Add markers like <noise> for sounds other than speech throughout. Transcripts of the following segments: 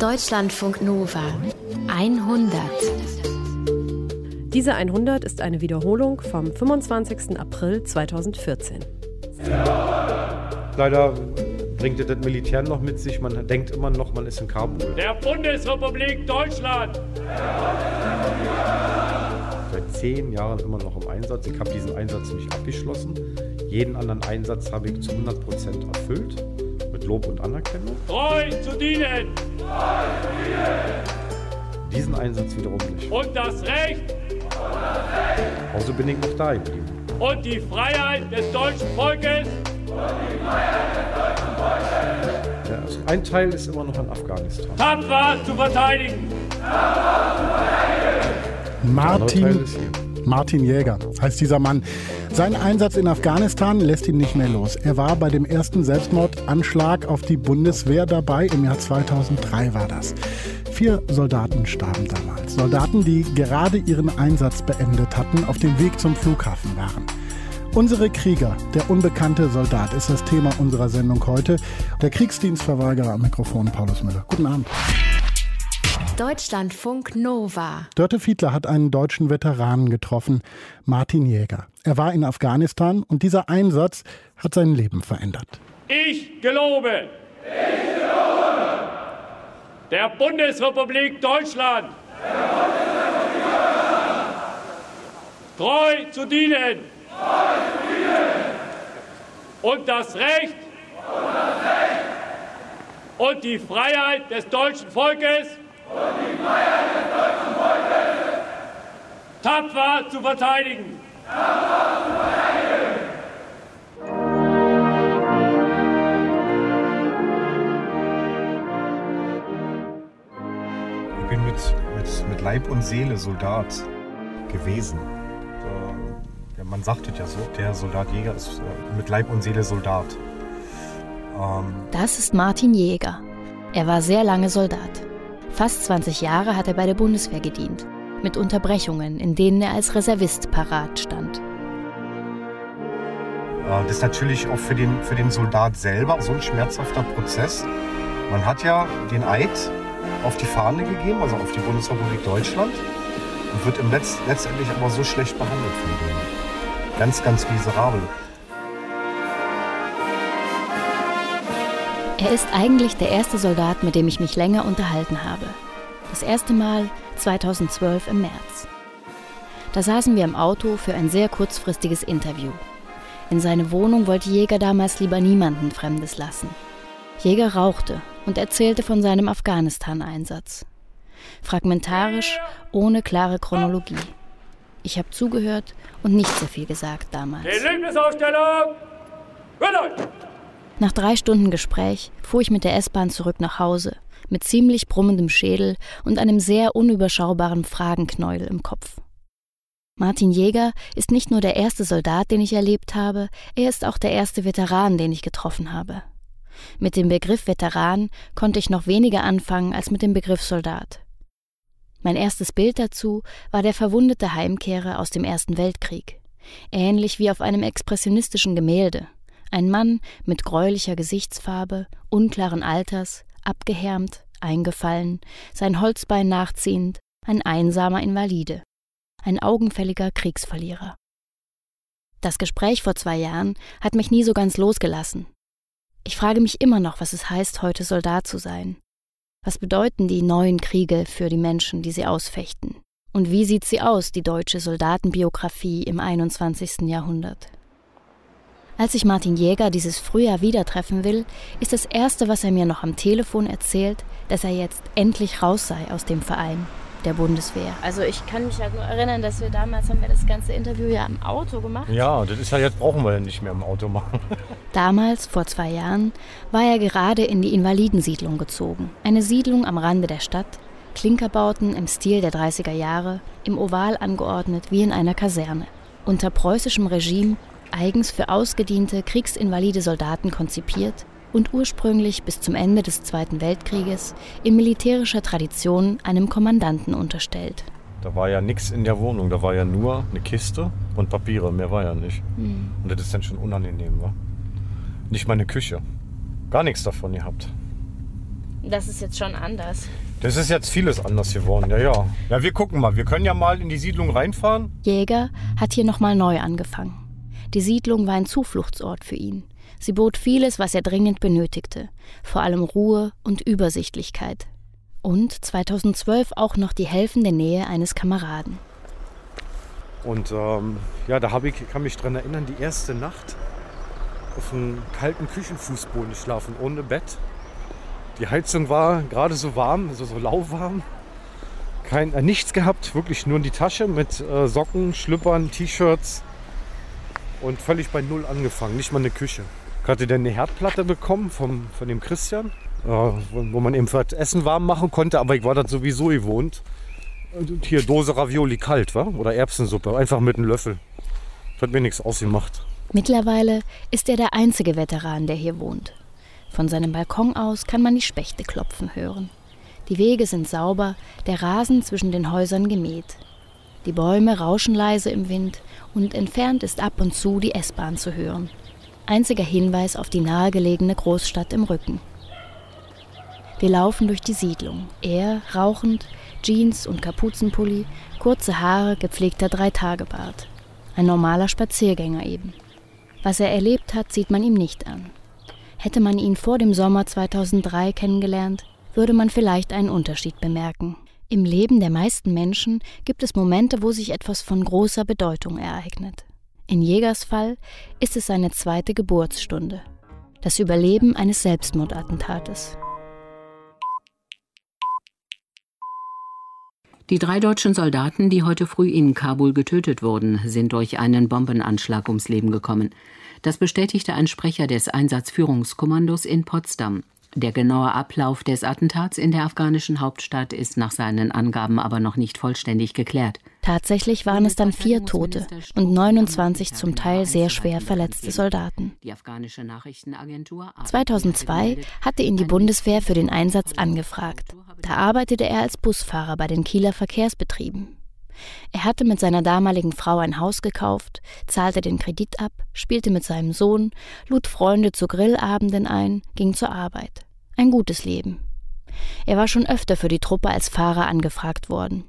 Deutschlandfunk Nova 100. Diese 100 ist eine Wiederholung vom 25. April 2014. Leider bringt das Militär noch mit sich. Man denkt immer noch, man ist in Kabul. Der Bundesrepublik Deutschland! Seit zehn Jahren immer noch im Einsatz. Ich habe diesen Einsatz nicht abgeschlossen. Jeden anderen Einsatz habe ich zu 100 Prozent erfüllt. Lob und Anerkennung. Treu zu dienen! Treu zu dienen! Diesen Einsatz wiederum nicht. Und das Recht! Und das Recht! Also bin ich noch da geblieben. Und die Freiheit des deutschen Volkes! Ja, also ein Teil ist immer noch in Afghanistan. Tapfer zu verteidigen! Martin, Martin Jäger heißt dieser Mann. Sein Einsatz in Afghanistan lässt ihn nicht mehr los. Er war bei dem ersten Selbstmordanschlag auf die Bundeswehr dabei. Im Jahr 2003 war das. Vier Soldaten starben damals. Soldaten, die gerade ihren Einsatz beendet hatten, auf dem Weg zum Flughafen waren. Unsere Krieger, der unbekannte Soldat, ist das Thema unserer Sendung heute. Der Kriegsdienstverweigerer am Mikrofon Paulus Müller. Guten Abend. Deutschlandfunk Nova. Dörte Fiedler hat einen deutschen Veteranen getroffen, Martin Jäger. Er war in Afghanistan und dieser Einsatz hat sein Leben verändert. Ich gelobe. Ich gelobe. Der Bundesrepublik Deutschland. Der Bundesrepublik Deutschland. Treu zu dienen und das Recht und die Freiheit des deutschen Volkes tapfer zu verteidigen. Ich bin mit, mit, mit Leib und Seele Soldat gewesen man sagt es ja so, der Soldat Jäger ist äh, mit Leib und Seele Soldat. Ähm das ist Martin Jäger. Er war sehr lange Soldat. Fast 20 Jahre hat er bei der Bundeswehr gedient, mit Unterbrechungen, in denen er als Reservist parat stand. Äh, das ist natürlich auch für den, für den Soldat selber so ein schmerzhafter Prozess. Man hat ja den Eid auf die Fahne gegeben, also auf die Bundesrepublik Deutschland, und wird im Letz letztendlich aber so schlecht behandelt von denen. Ganz, ganz miserabel. Er ist eigentlich der erste Soldat, mit dem ich mich länger unterhalten habe. Das erste Mal 2012 im März. Da saßen wir im Auto für ein sehr kurzfristiges Interview. In seine Wohnung wollte Jäger damals lieber niemanden Fremdes lassen. Jäger rauchte und erzählte von seinem Afghanistan-Einsatz. Fragmentarisch, ohne klare Chronologie. Ich habe zugehört und nicht sehr viel gesagt damals. Erlebnisausstellung! Nach drei Stunden Gespräch fuhr ich mit der S-Bahn zurück nach Hause, mit ziemlich brummendem Schädel und einem sehr unüberschaubaren Fragenknäuel im Kopf. Martin Jäger ist nicht nur der erste Soldat, den ich erlebt habe, er ist auch der erste Veteran, den ich getroffen habe. Mit dem Begriff Veteran konnte ich noch weniger anfangen als mit dem Begriff Soldat. Mein erstes Bild dazu war der verwundete Heimkehrer aus dem Ersten Weltkrieg, ähnlich wie auf einem expressionistischen Gemälde. Ein Mann mit gräulicher Gesichtsfarbe, unklaren Alters, abgehärmt, eingefallen, sein Holzbein nachziehend, ein einsamer Invalide, ein augenfälliger Kriegsverlierer. Das Gespräch vor zwei Jahren hat mich nie so ganz losgelassen. Ich frage mich immer noch, was es heißt, heute Soldat zu sein. Was bedeuten die neuen Kriege für die Menschen, die sie ausfechten? Und wie sieht sie aus, die deutsche Soldatenbiografie im 21. Jahrhundert? Als ich Martin Jäger dieses Frühjahr wieder treffen will, ist das Erste, was er mir noch am Telefon erzählt, dass er jetzt endlich raus sei aus dem Verein der Bundeswehr. Also ich kann mich halt nur erinnern, dass wir damals haben wir das ganze Interview ja im Auto gemacht. Ja, das ist ja jetzt brauchen wir ja nicht mehr im Auto machen. <laughs> Damals, vor zwei Jahren, war er gerade in die Invalidensiedlung gezogen. Eine Siedlung am Rande der Stadt, Klinkerbauten im Stil der 30er Jahre, im Oval angeordnet wie in einer Kaserne. Unter preußischem Regime, eigens für ausgediente, kriegsinvalide Soldaten konzipiert, und ursprünglich bis zum Ende des Zweiten Weltkrieges in militärischer Tradition einem Kommandanten unterstellt. Da war ja nichts in der Wohnung, da war ja nur eine Kiste und Papiere, mehr war ja nicht. Mhm. Und das ist dann schon unangenehm, wa? Nicht meine Küche. Gar nichts davon gehabt. Das ist jetzt schon anders. Das ist jetzt vieles anders geworden, ja, ja. Ja, wir gucken mal. Wir können ja mal in die Siedlung reinfahren. Jäger hat hier nochmal neu angefangen. Die Siedlung war ein Zufluchtsort für ihn. Sie bot vieles, was er dringend benötigte, vor allem Ruhe und Übersichtlichkeit. Und 2012 auch noch die helfende Nähe eines Kameraden. Und ähm, ja, da ich, kann mich dran erinnern, die erste Nacht auf einem kalten Küchenfußboden schlafen, ohne Bett. Die Heizung war gerade so warm, also so lauwarm. Kein, äh, nichts gehabt, wirklich nur in die Tasche mit äh, Socken, Schlüppern, T-Shirts und völlig bei Null angefangen, nicht mal eine Küche. Ich hatte dann eine Herdplatte bekommen vom, von dem Christian, äh, wo, man eben für das Essen warm machen konnte, aber ich war das sowieso gewohnt. Und hier Dose Ravioli kalt, wa? oder Erbsensuppe, einfach mit einem Löffel. Das hat mir nichts ausgemacht. Mittlerweile ist er der einzige Veteran, der hier wohnt. Von seinem Balkon aus kann man die Spechte klopfen hören. Die Wege sind sauber, der Rasen zwischen den Häusern gemäht. Die Bäume rauschen leise im Wind und entfernt ist ab und zu die S-Bahn zu hören einziger Hinweis auf die nahegelegene Großstadt im Rücken. Wir laufen durch die Siedlung. Er rauchend, Jeans und Kapuzenpulli, kurze Haare, gepflegter Dreitagebart. Ein normaler Spaziergänger eben. Was er erlebt hat, sieht man ihm nicht an. Hätte man ihn vor dem Sommer 2003 kennengelernt, würde man vielleicht einen Unterschied bemerken. Im Leben der meisten Menschen gibt es Momente, wo sich etwas von großer Bedeutung ereignet. In Jägers Fall ist es seine zweite Geburtsstunde. Das Überleben eines Selbstmordattentates. Die drei deutschen Soldaten, die heute früh in Kabul getötet wurden, sind durch einen Bombenanschlag ums Leben gekommen. Das bestätigte ein Sprecher des Einsatzführungskommandos in Potsdam. Der genaue Ablauf des Attentats in der afghanischen Hauptstadt ist nach seinen Angaben aber noch nicht vollständig geklärt. Tatsächlich waren es dann vier Tote und 29 zum Teil sehr schwer verletzte Soldaten. 2002 hatte ihn die Bundeswehr für den Einsatz angefragt. Da arbeitete er als Busfahrer bei den Kieler Verkehrsbetrieben. Er hatte mit seiner damaligen Frau ein Haus gekauft, zahlte den Kredit ab, spielte mit seinem Sohn, lud Freunde zu Grillabenden ein, ging zur Arbeit. Ein gutes Leben. Er war schon öfter für die Truppe als Fahrer angefragt worden.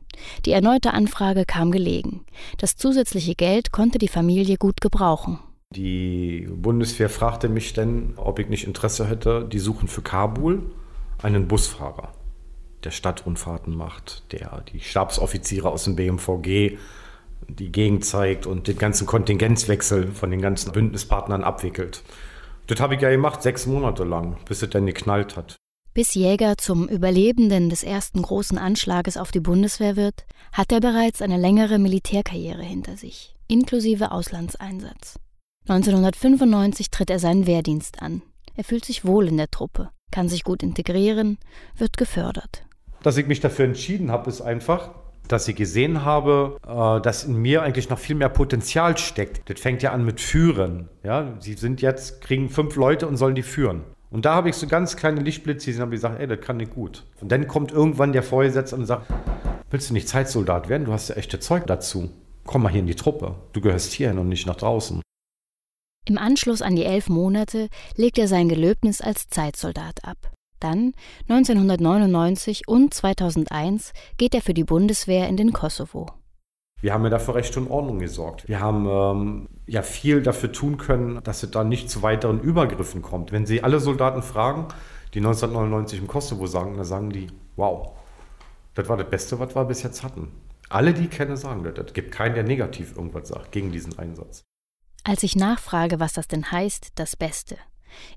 Die erneute Anfrage kam gelegen. Das zusätzliche Geld konnte die Familie gut gebrauchen. Die Bundeswehr fragte mich dann, ob ich nicht Interesse hätte, die suchen für Kabul einen Busfahrer, der Stadtrundfahrten macht, der die Stabsoffiziere aus dem BMVG die Gegend zeigt und den ganzen Kontingenzwechsel von den ganzen Bündnispartnern abwickelt. Das habe ich ja gemacht, sechs Monate lang, bis es dann geknallt hat. Bis Jäger zum Überlebenden des ersten großen Anschlages auf die Bundeswehr wird, hat er bereits eine längere Militärkarriere hinter sich, inklusive Auslandseinsatz. 1995 tritt er seinen Wehrdienst an. Er fühlt sich wohl in der Truppe, kann sich gut integrieren, wird gefördert. Dass ich mich dafür entschieden habe, ist einfach, dass ich gesehen habe, äh, dass in mir eigentlich noch viel mehr Potenzial steckt. Das fängt ja an mit Führen. Ja, sie sind jetzt, kriegen fünf Leute und sollen die führen. Und da habe ich so ganz kleine Lichtblitze gesehen und habe gesagt, ey, das kann nicht gut. Und dann kommt irgendwann der Vorgesetzte und sagt, willst du nicht Zeitsoldat werden? Du hast ja echte Zeug dazu. Komm mal hier in die Truppe. Du gehörst hierhin und nicht nach draußen. Im Anschluss an die elf Monate legt er sein Gelöbnis als Zeitsoldat ab. Dann, 1999 und 2001, geht er für die Bundeswehr in den Kosovo. Wir haben ja dafür Recht und Ordnung gesorgt. Wir haben ähm, ja viel dafür tun können, dass es da nicht zu weiteren Übergriffen kommt. Wenn Sie alle Soldaten fragen, die 1999 im Kosovo sagen, dann sagen die, wow, das war das Beste, was wir bis jetzt hatten. Alle, die ich kenne, sagen das. Es gibt keinen, der negativ irgendwas sagt gegen diesen Einsatz. Als ich nachfrage, was das denn heißt, das Beste,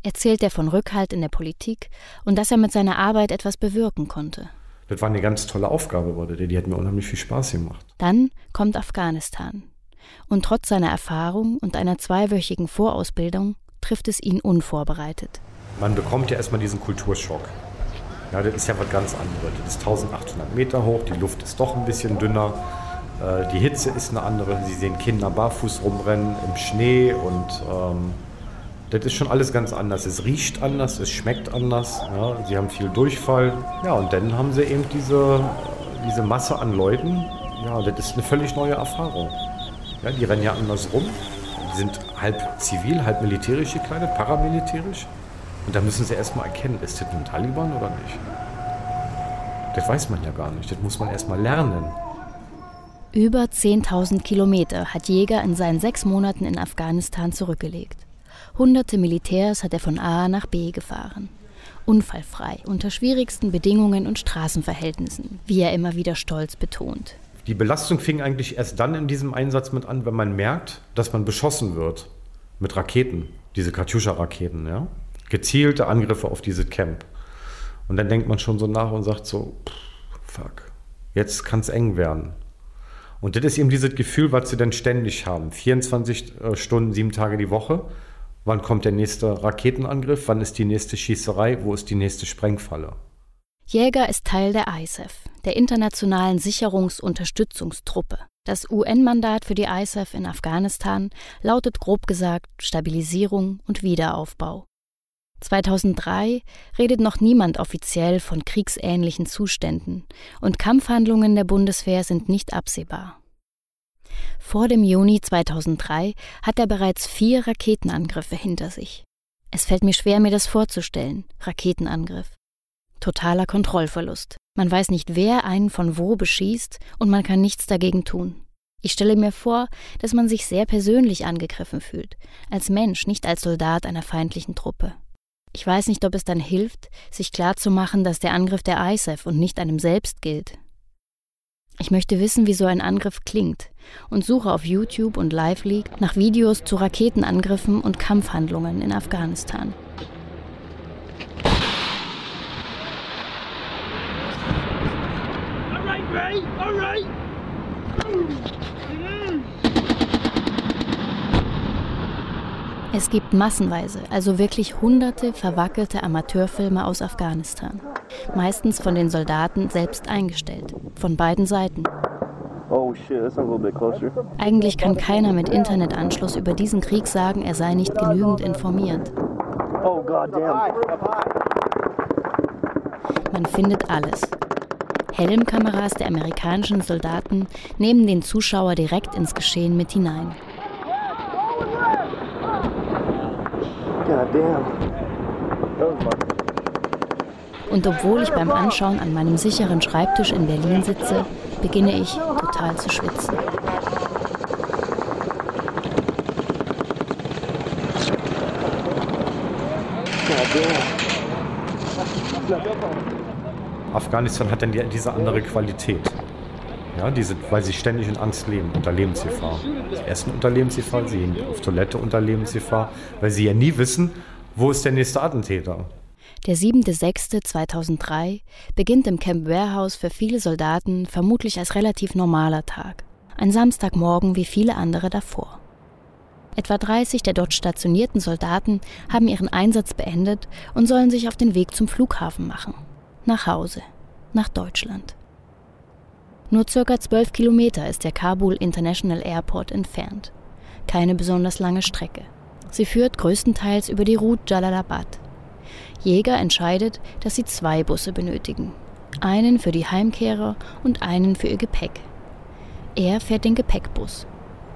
erzählt er von Rückhalt in der Politik und dass er mit seiner Arbeit etwas bewirken konnte. Das war eine ganz tolle Aufgabe, wurde die, hat mir unheimlich viel Spaß gemacht. Dann kommt Afghanistan. Und trotz seiner Erfahrung und einer zweiwöchigen Vorausbildung trifft es ihn unvorbereitet. Man bekommt ja erstmal diesen Kulturschock. Ja, das ist ja was ganz anderes. Das ist 1800 Meter hoch, die Luft ist doch ein bisschen dünner, äh, die Hitze ist eine andere. Sie sehen Kinder barfuß rumrennen im Schnee und ähm, das ist schon alles ganz anders. Es riecht anders, es schmeckt anders. Ja. Sie haben viel Durchfall. Ja, und dann haben sie eben diese, diese Masse an Leuten. Ja, das ist eine völlig neue Erfahrung. Ja, die rennen ja anders rum. Die sind halb zivil, halb militärisch gekleidet, paramilitärisch. Und da müssen sie erstmal erkennen, ist das ein Taliban oder nicht? Das weiß man ja gar nicht. Das muss man erstmal lernen. Über 10.000 Kilometer hat Jäger in seinen sechs Monaten in Afghanistan zurückgelegt. Hunderte Militärs hat er von A nach B gefahren. Unfallfrei, unter schwierigsten Bedingungen und Straßenverhältnissen, wie er immer wieder stolz betont. Die Belastung fing eigentlich erst dann in diesem Einsatz mit an, wenn man merkt, dass man beschossen wird mit Raketen, diese Katjuscha-Raketen, ja. Gezielte Angriffe auf dieses Camp. Und dann denkt man schon so nach und sagt so, pff, fuck, jetzt kann es eng werden. Und das ist eben dieses Gefühl, was sie dann ständig haben. 24 äh, Stunden, sieben Tage die Woche. Wann kommt der nächste Raketenangriff? Wann ist die nächste Schießerei? Wo ist die nächste Sprengfalle? Jäger ist Teil der ISAF, der Internationalen Sicherungsunterstützungstruppe. Das UN-Mandat für die ISAF in Afghanistan lautet grob gesagt Stabilisierung und Wiederaufbau. 2003 redet noch niemand offiziell von kriegsähnlichen Zuständen und Kampfhandlungen der Bundeswehr sind nicht absehbar. Vor dem Juni 2003 hat er bereits vier Raketenangriffe hinter sich. Es fällt mir schwer, mir das vorzustellen. Raketenangriff. Totaler Kontrollverlust. Man weiß nicht, wer einen von wo beschießt und man kann nichts dagegen tun. Ich stelle mir vor, dass man sich sehr persönlich angegriffen fühlt, als Mensch, nicht als Soldat einer feindlichen Truppe. Ich weiß nicht, ob es dann hilft, sich klarzumachen, dass der Angriff der ISAF und nicht einem selbst gilt. Ich möchte wissen, wie so ein Angriff klingt und suche auf YouTube und LiveLeak nach Videos zu Raketenangriffen und Kampfhandlungen in Afghanistan. All right, Ray, all right. Es gibt massenweise, also wirklich hunderte verwackelte Amateurfilme aus Afghanistan. Meistens von den Soldaten selbst eingestellt, von beiden Seiten. Oh, Eigentlich kann keiner mit Internetanschluss über diesen Krieg sagen, er sei nicht genügend informiert. Oh, Man findet alles. Helmkameras der amerikanischen Soldaten nehmen den Zuschauer direkt ins Geschehen mit hinein. Und obwohl ich beim Anschauen an meinem sicheren Schreibtisch in Berlin sitze, beginne ich total zu schwitzen. Afghanistan hat dann diese andere Qualität. Ja, die sind, weil sie ständig in Angst leben, unter Lebensgefahr. Sie essen unter Lebensgefahr, sie gehen auf Toilette unter Lebensgefahr, weil sie ja nie wissen, wo ist der nächste Attentäter. Der 7.6.2003 beginnt im Camp Warehouse für viele Soldaten vermutlich als relativ normaler Tag. Ein Samstagmorgen wie viele andere davor. Etwa 30 der dort stationierten Soldaten haben ihren Einsatz beendet und sollen sich auf den Weg zum Flughafen machen. Nach Hause, nach Deutschland. Nur circa zwölf Kilometer ist der Kabul International Airport entfernt. Keine besonders lange Strecke. Sie führt größtenteils über die Route Jalalabad. Jäger entscheidet, dass sie zwei Busse benötigen. Einen für die Heimkehrer und einen für ihr Gepäck. Er fährt den Gepäckbus.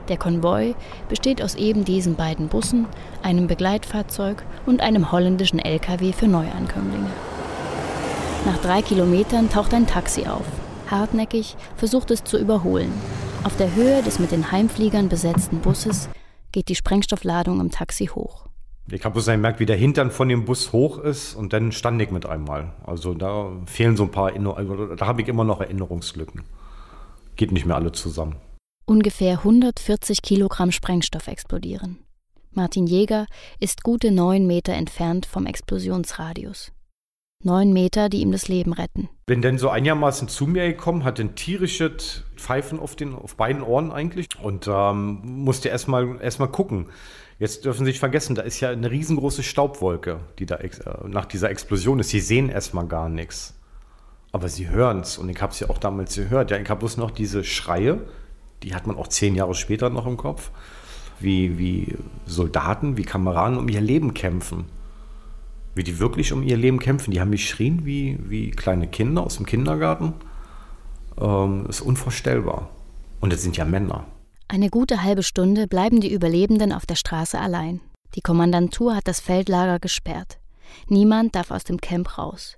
Der Konvoi besteht aus eben diesen beiden Bussen, einem Begleitfahrzeug und einem holländischen LKW für Neuankömmlinge. Nach drei Kilometern taucht ein Taxi auf. Hartnäckig versucht es zu überholen. Auf der Höhe des mit den Heimfliegern besetzten Busses geht die Sprengstoffladung im Taxi hoch. Ich habe bloß gemerkt, wie der Hintern von dem Bus hoch ist und dann stand ich mit einmal. Also da fehlen so ein paar Erinnerungen, also da habe ich immer noch Erinnerungslücken. Geht nicht mehr alle zusammen. Ungefähr 140 Kilogramm Sprengstoff explodieren. Martin Jäger ist gute neun Meter entfernt vom Explosionsradius. Neun Meter, die ihm das Leben retten. Bin dann so einigermaßen zu mir gekommen, hatte ein tierisches Pfeifen auf, den, auf beiden Ohren eigentlich und ähm, musste erstmal erst mal gucken. Jetzt dürfen Sie nicht vergessen, da ist ja eine riesengroße Staubwolke, die da äh, nach dieser Explosion ist. Sie sehen erstmal gar nichts. Aber sie hören es und ich habe es ja auch damals gehört. Ja, ich habe bloß noch diese Schreie, die hat man auch zehn Jahre später noch im Kopf, wie, wie Soldaten, wie Kameraden um ihr Leben kämpfen wie die wirklich um ihr Leben kämpfen. Die haben geschrien wie, wie kleine Kinder aus dem Kindergarten. Ähm, ist unvorstellbar. Und es sind ja Männer. Eine gute halbe Stunde bleiben die Überlebenden auf der Straße allein. Die Kommandantur hat das Feldlager gesperrt. Niemand darf aus dem Camp raus.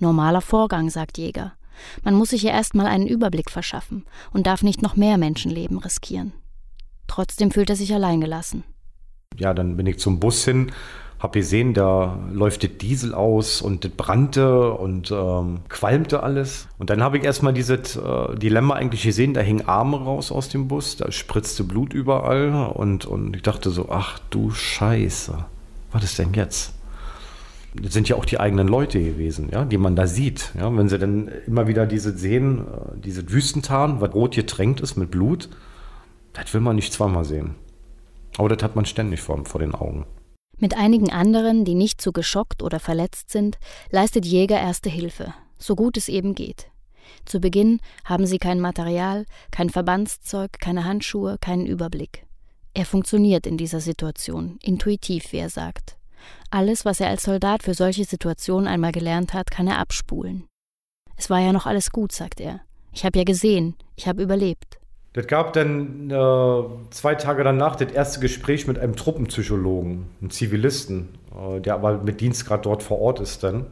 Normaler Vorgang, sagt Jäger. Man muss sich ja erstmal einen Überblick verschaffen und darf nicht noch mehr Menschenleben riskieren. Trotzdem fühlt er sich alleingelassen. Ja, dann bin ich zum Bus hin, hab gesehen, da läuft der Diesel aus und das brannte und ähm, qualmte alles. Und dann habe ich erstmal dieses äh, Dilemma eigentlich gesehen, da hingen Arme raus aus dem Bus, da spritzte Blut überall und, und ich dachte so, ach du Scheiße, was ist denn jetzt? Das sind ja auch die eigenen Leute gewesen, ja, die man da sieht. Ja, wenn sie dann immer wieder diese sehen, äh, diese Wüstentarn, was rot getränkt ist mit Blut, das will man nicht zweimal sehen. Aber das hat man ständig vor, vor den Augen. Mit einigen anderen, die nicht zu geschockt oder verletzt sind, leistet Jäger erste Hilfe, so gut es eben geht. Zu Beginn haben sie kein Material, kein Verbandszeug, keine Handschuhe, keinen Überblick. Er funktioniert in dieser Situation, intuitiv, wie er sagt. Alles, was er als Soldat für solche Situationen einmal gelernt hat, kann er abspulen. Es war ja noch alles gut, sagt er. Ich habe ja gesehen, ich habe überlebt. Das gab dann äh, zwei Tage danach das erste Gespräch mit einem Truppenpsychologen, einem Zivilisten, äh, der aber mit Dienstgrad dort vor Ort ist dann.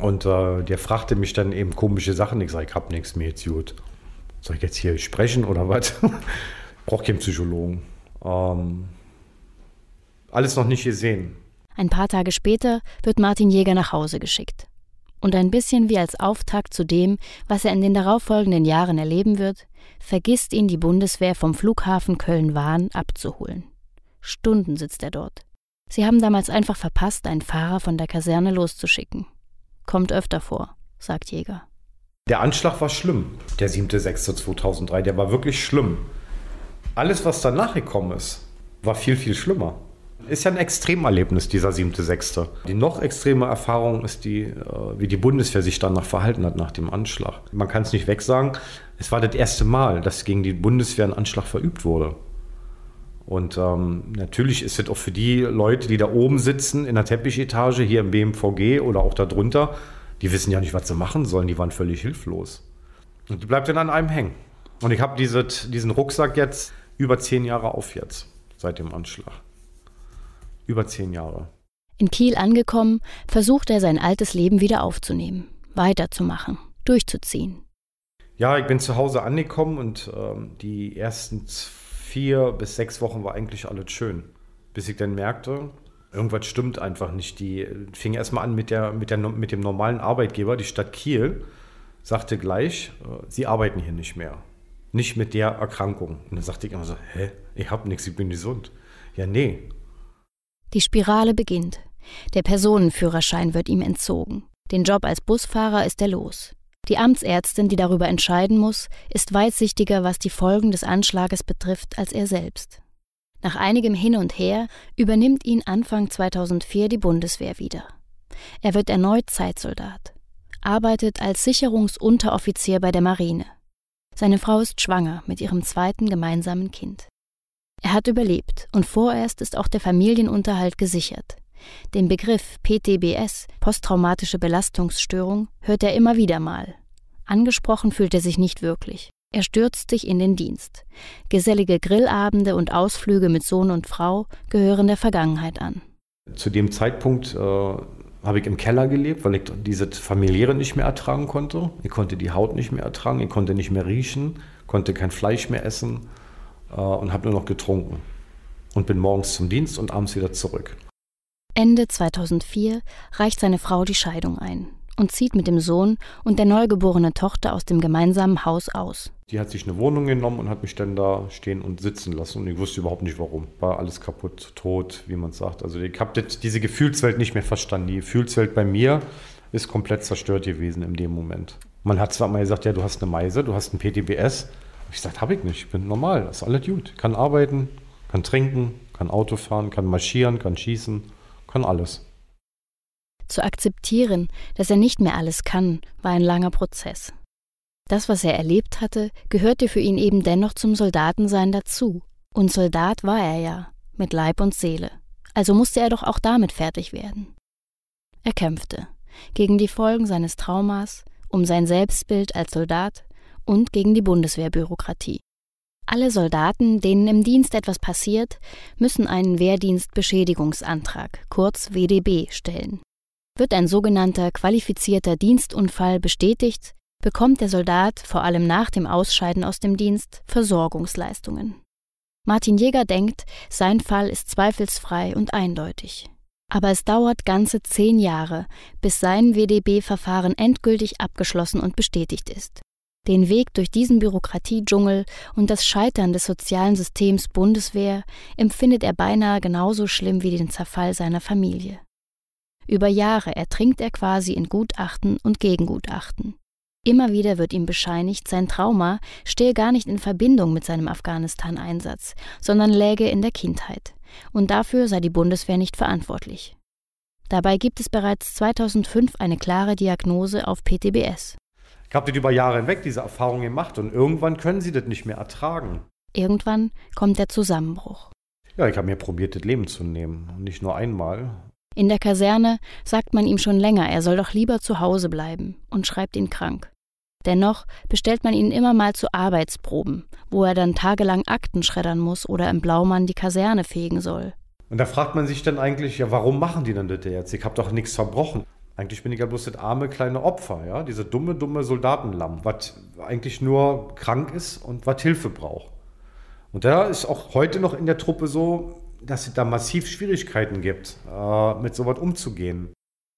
Und äh, der fragte mich dann eben komische Sachen. Ich sage, ich habe nichts, mehr jetzt gut. Soll ich jetzt hier sprechen oder was? <laughs> Brauche keinen Psychologen. Ähm, alles noch nicht gesehen. Ein paar Tage später wird Martin Jäger nach Hause geschickt. Und ein bisschen wie als Auftakt zu dem, was er in den darauffolgenden Jahren erleben wird, vergisst ihn die Bundeswehr vom Flughafen Köln-Wahn abzuholen. Stunden sitzt er dort. Sie haben damals einfach verpasst, einen Fahrer von der Kaserne loszuschicken. Kommt öfter vor, sagt Jäger. Der Anschlag war schlimm, der 7.6.2003, der war wirklich schlimm. Alles, was danach gekommen ist, war viel, viel schlimmer. Ist ja ein Extremerlebnis, dieser 7.6. Die noch extreme Erfahrung ist die, äh, wie die Bundeswehr sich danach verhalten hat nach dem Anschlag. Man kann es nicht wegsagen, es war das erste Mal, dass gegen die Bundeswehr ein Anschlag verübt wurde. Und ähm, natürlich ist es auch für die Leute, die da oben sitzen, in der Teppichetage, hier im BMVG oder auch darunter, die wissen ja nicht, was sie machen sollen, die waren völlig hilflos. Und die bleibt dann an einem hängen. Und ich habe diesen Rucksack jetzt über zehn Jahre auf jetzt, seit dem Anschlag über zehn Jahre. In Kiel angekommen, versucht er sein altes Leben wieder aufzunehmen, weiterzumachen, durchzuziehen. Ja, ich bin zu Hause angekommen und ähm, die ersten vier bis sechs Wochen war eigentlich alles schön. Bis ich dann merkte, irgendwas stimmt einfach nicht. Die fing erstmal an mit, der, mit, der, mit dem normalen Arbeitgeber, die Stadt Kiel, sagte gleich, äh, sie arbeiten hier nicht mehr. Nicht mit der Erkrankung. Und dann sagte ich immer so, hä, ich habe nichts, ich bin gesund. Ja, nee, die Spirale beginnt. Der Personenführerschein wird ihm entzogen. Den Job als Busfahrer ist er los. Die Amtsärztin, die darüber entscheiden muss, ist weitsichtiger, was die Folgen des Anschlages betrifft, als er selbst. Nach einigem Hin und Her übernimmt ihn Anfang 2004 die Bundeswehr wieder. Er wird erneut Zeitsoldat, arbeitet als Sicherungsunteroffizier bei der Marine. Seine Frau ist schwanger mit ihrem zweiten gemeinsamen Kind. Er hat überlebt und vorerst ist auch der Familienunterhalt gesichert. Den Begriff PTBS, posttraumatische Belastungsstörung, hört er immer wieder mal. Angesprochen fühlt er sich nicht wirklich. Er stürzt sich in den Dienst. Gesellige Grillabende und Ausflüge mit Sohn und Frau gehören der Vergangenheit an. Zu dem Zeitpunkt äh, habe ich im Keller gelebt, weil ich diese familiäre nicht mehr ertragen konnte. Ich konnte die Haut nicht mehr ertragen, ich konnte nicht mehr riechen, konnte kein Fleisch mehr essen äh, und habe nur noch getrunken. Und bin morgens zum Dienst und abends wieder zurück. Ende 2004 reicht seine Frau die Scheidung ein und zieht mit dem Sohn und der neugeborenen Tochter aus dem gemeinsamen Haus aus. Die hat sich eine Wohnung genommen und hat mich dann da stehen und sitzen lassen. Und ich wusste überhaupt nicht warum. War alles kaputt, tot, wie man sagt. Also ich habe diese Gefühlswelt nicht mehr verstanden. Die Gefühlswelt bei mir ist komplett zerstört gewesen in dem Moment. Man hat zwar mal gesagt, ja, du hast eine Meise, du hast ein PTBS. Ich sagte, habe ich nicht, ich bin normal, das ist alles gut. Kann arbeiten, kann trinken, kann Auto fahren, kann marschieren, kann schießen, kann alles. Zu akzeptieren, dass er nicht mehr alles kann, war ein langer Prozess. Das, was er erlebt hatte, gehörte für ihn eben dennoch zum Soldatensein dazu. Und Soldat war er ja, mit Leib und Seele. Also musste er doch auch damit fertig werden. Er kämpfte gegen die Folgen seines Traumas, um sein Selbstbild als Soldat und gegen die Bundeswehrbürokratie. Alle Soldaten, denen im Dienst etwas passiert, müssen einen Wehrdienstbeschädigungsantrag, kurz WDB, stellen. Wird ein sogenannter qualifizierter Dienstunfall bestätigt, bekommt der Soldat vor allem nach dem Ausscheiden aus dem Dienst Versorgungsleistungen. Martin Jäger denkt, sein Fall ist zweifelsfrei und eindeutig. Aber es dauert ganze zehn Jahre, bis sein WDB-Verfahren endgültig abgeschlossen und bestätigt ist. Den Weg durch diesen Bürokratiedschungel und das Scheitern des sozialen Systems Bundeswehr empfindet er beinahe genauso schlimm wie den Zerfall seiner Familie. Über Jahre ertrinkt er quasi in Gutachten und Gegengutachten. Immer wieder wird ihm bescheinigt, sein Trauma stehe gar nicht in Verbindung mit seinem Afghanistan-Einsatz, sondern läge in der Kindheit. Und dafür sei die Bundeswehr nicht verantwortlich. Dabei gibt es bereits 2005 eine klare Diagnose auf PTBS. Ich habe das über Jahre hinweg diese Erfahrung gemacht und irgendwann können sie das nicht mehr ertragen. Irgendwann kommt der Zusammenbruch. Ja, ich habe mir probiert, das Leben zu nehmen. Und nicht nur einmal. In der Kaserne sagt man ihm schon länger, er soll doch lieber zu Hause bleiben und schreibt ihn krank. Dennoch bestellt man ihn immer mal zu Arbeitsproben, wo er dann tagelang Akten schreddern muss oder im Blaumann die Kaserne fegen soll. Und da fragt man sich dann eigentlich, ja, warum machen die denn das jetzt? Ich habe doch nichts verbrochen. Eigentlich bin ich ja bloß das arme kleine Opfer, ja, diese dumme, dumme Soldatenlamm, was eigentlich nur krank ist und was Hilfe braucht. Und da ist auch heute noch in der Truppe so, dass es da massiv Schwierigkeiten gibt, äh, mit sowas umzugehen.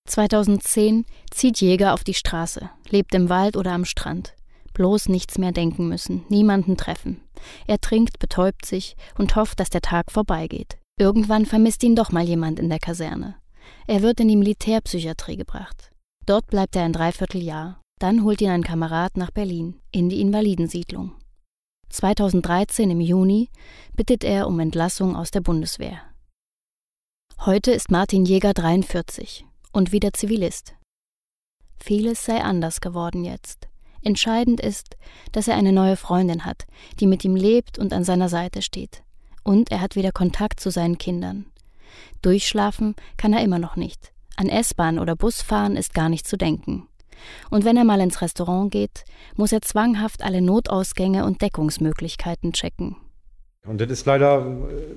2010 zieht Jäger auf die Straße, lebt im Wald oder am Strand. Bloß nichts mehr denken müssen, niemanden treffen. Er trinkt, betäubt sich und hofft, dass der Tag vorbeigeht. Irgendwann vermisst ihn doch mal jemand in der Kaserne. Er wird in die Militärpsychiatrie gebracht. Dort bleibt er ein Dreivierteljahr. Dann holt ihn ein Kamerad nach Berlin, in die Invalidensiedlung. 2013 im Juni bittet er um Entlassung aus der Bundeswehr. Heute ist Martin Jäger 43 und wieder Zivilist. Vieles sei anders geworden jetzt. Entscheidend ist, dass er eine neue Freundin hat, die mit ihm lebt und an seiner Seite steht. Und er hat wieder Kontakt zu seinen Kindern. Durchschlafen kann er immer noch nicht. An S-Bahn oder Busfahren ist gar nicht zu denken. Und wenn er mal ins Restaurant geht, muss er zwanghaft alle Notausgänge und Deckungsmöglichkeiten checken. Und das ist leider,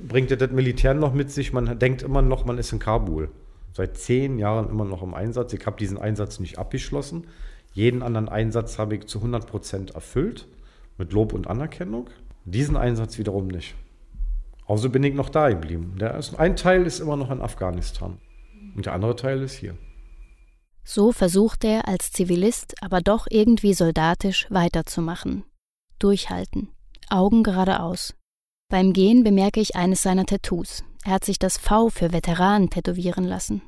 bringt das Militär noch mit sich. Man denkt immer noch, man ist in Kabul seit zehn Jahren immer noch im Einsatz. Ich habe diesen Einsatz nicht abgeschlossen. Jeden anderen Einsatz habe ich zu 100 Prozent erfüllt, mit Lob und Anerkennung. Diesen Einsatz wiederum nicht. Also bin ich noch da geblieben. Der ist, ein Teil ist immer noch in Afghanistan und der andere Teil ist hier. So versucht er als Zivilist, aber doch irgendwie soldatisch weiterzumachen. Durchhalten. Augen geradeaus. Beim Gehen bemerke ich eines seiner Tattoos. Er hat sich das V für Veteran tätowieren lassen.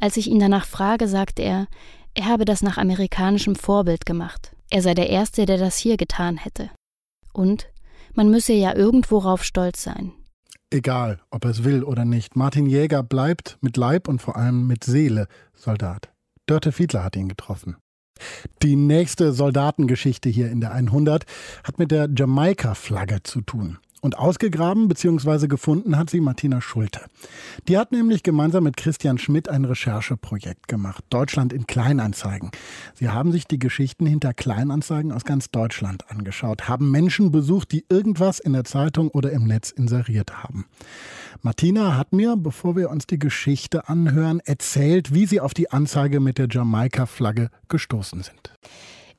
Als ich ihn danach frage, sagte er, er habe das nach amerikanischem Vorbild gemacht. Er sei der Erste, der das hier getan hätte. Und man müsse ja irgendworauf stolz sein. Egal, ob er es will oder nicht, Martin Jäger bleibt mit Leib und vor allem mit Seele Soldat. Dörte Fiedler hat ihn getroffen. Die nächste Soldatengeschichte hier in der 100 hat mit der Jamaika-Flagge zu tun. Und ausgegraben bzw. gefunden hat sie Martina Schulte. Die hat nämlich gemeinsam mit Christian Schmidt ein Rechercheprojekt gemacht. Deutschland in Kleinanzeigen. Sie haben sich die Geschichten hinter Kleinanzeigen aus ganz Deutschland angeschaut, haben Menschen besucht, die irgendwas in der Zeitung oder im Netz inseriert haben. Martina hat mir, bevor wir uns die Geschichte anhören, erzählt, wie sie auf die Anzeige mit der Jamaika-Flagge gestoßen sind.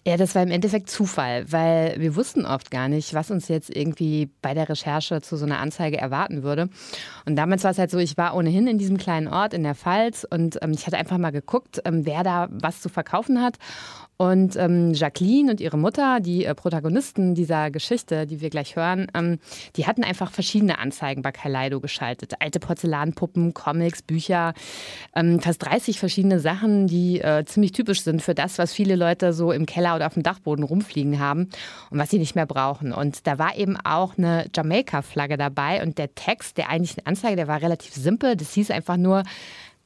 Ja, das war im Endeffekt Zufall, weil wir wussten oft gar nicht, was uns jetzt irgendwie bei der Recherche zu so einer Anzeige erwarten würde. Und damals war es halt so, ich war ohnehin in diesem kleinen Ort in der Pfalz und ähm, ich hatte einfach mal geguckt, ähm, wer da was zu verkaufen hat. Und ähm, Jacqueline und ihre Mutter, die äh, Protagonisten dieser Geschichte, die wir gleich hören, ähm, die hatten einfach verschiedene Anzeigen bei Kaleido geschaltet. Alte Porzellanpuppen, Comics, Bücher, ähm, fast 30 verschiedene Sachen, die äh, ziemlich typisch sind für das, was viele Leute so im Keller oder auf dem Dachboden rumfliegen haben und was sie nicht mehr brauchen. Und da war eben auch eine Jamaika-Flagge dabei und der Text der eigentlichen Anzeige, der war relativ simpel. Das hieß einfach nur,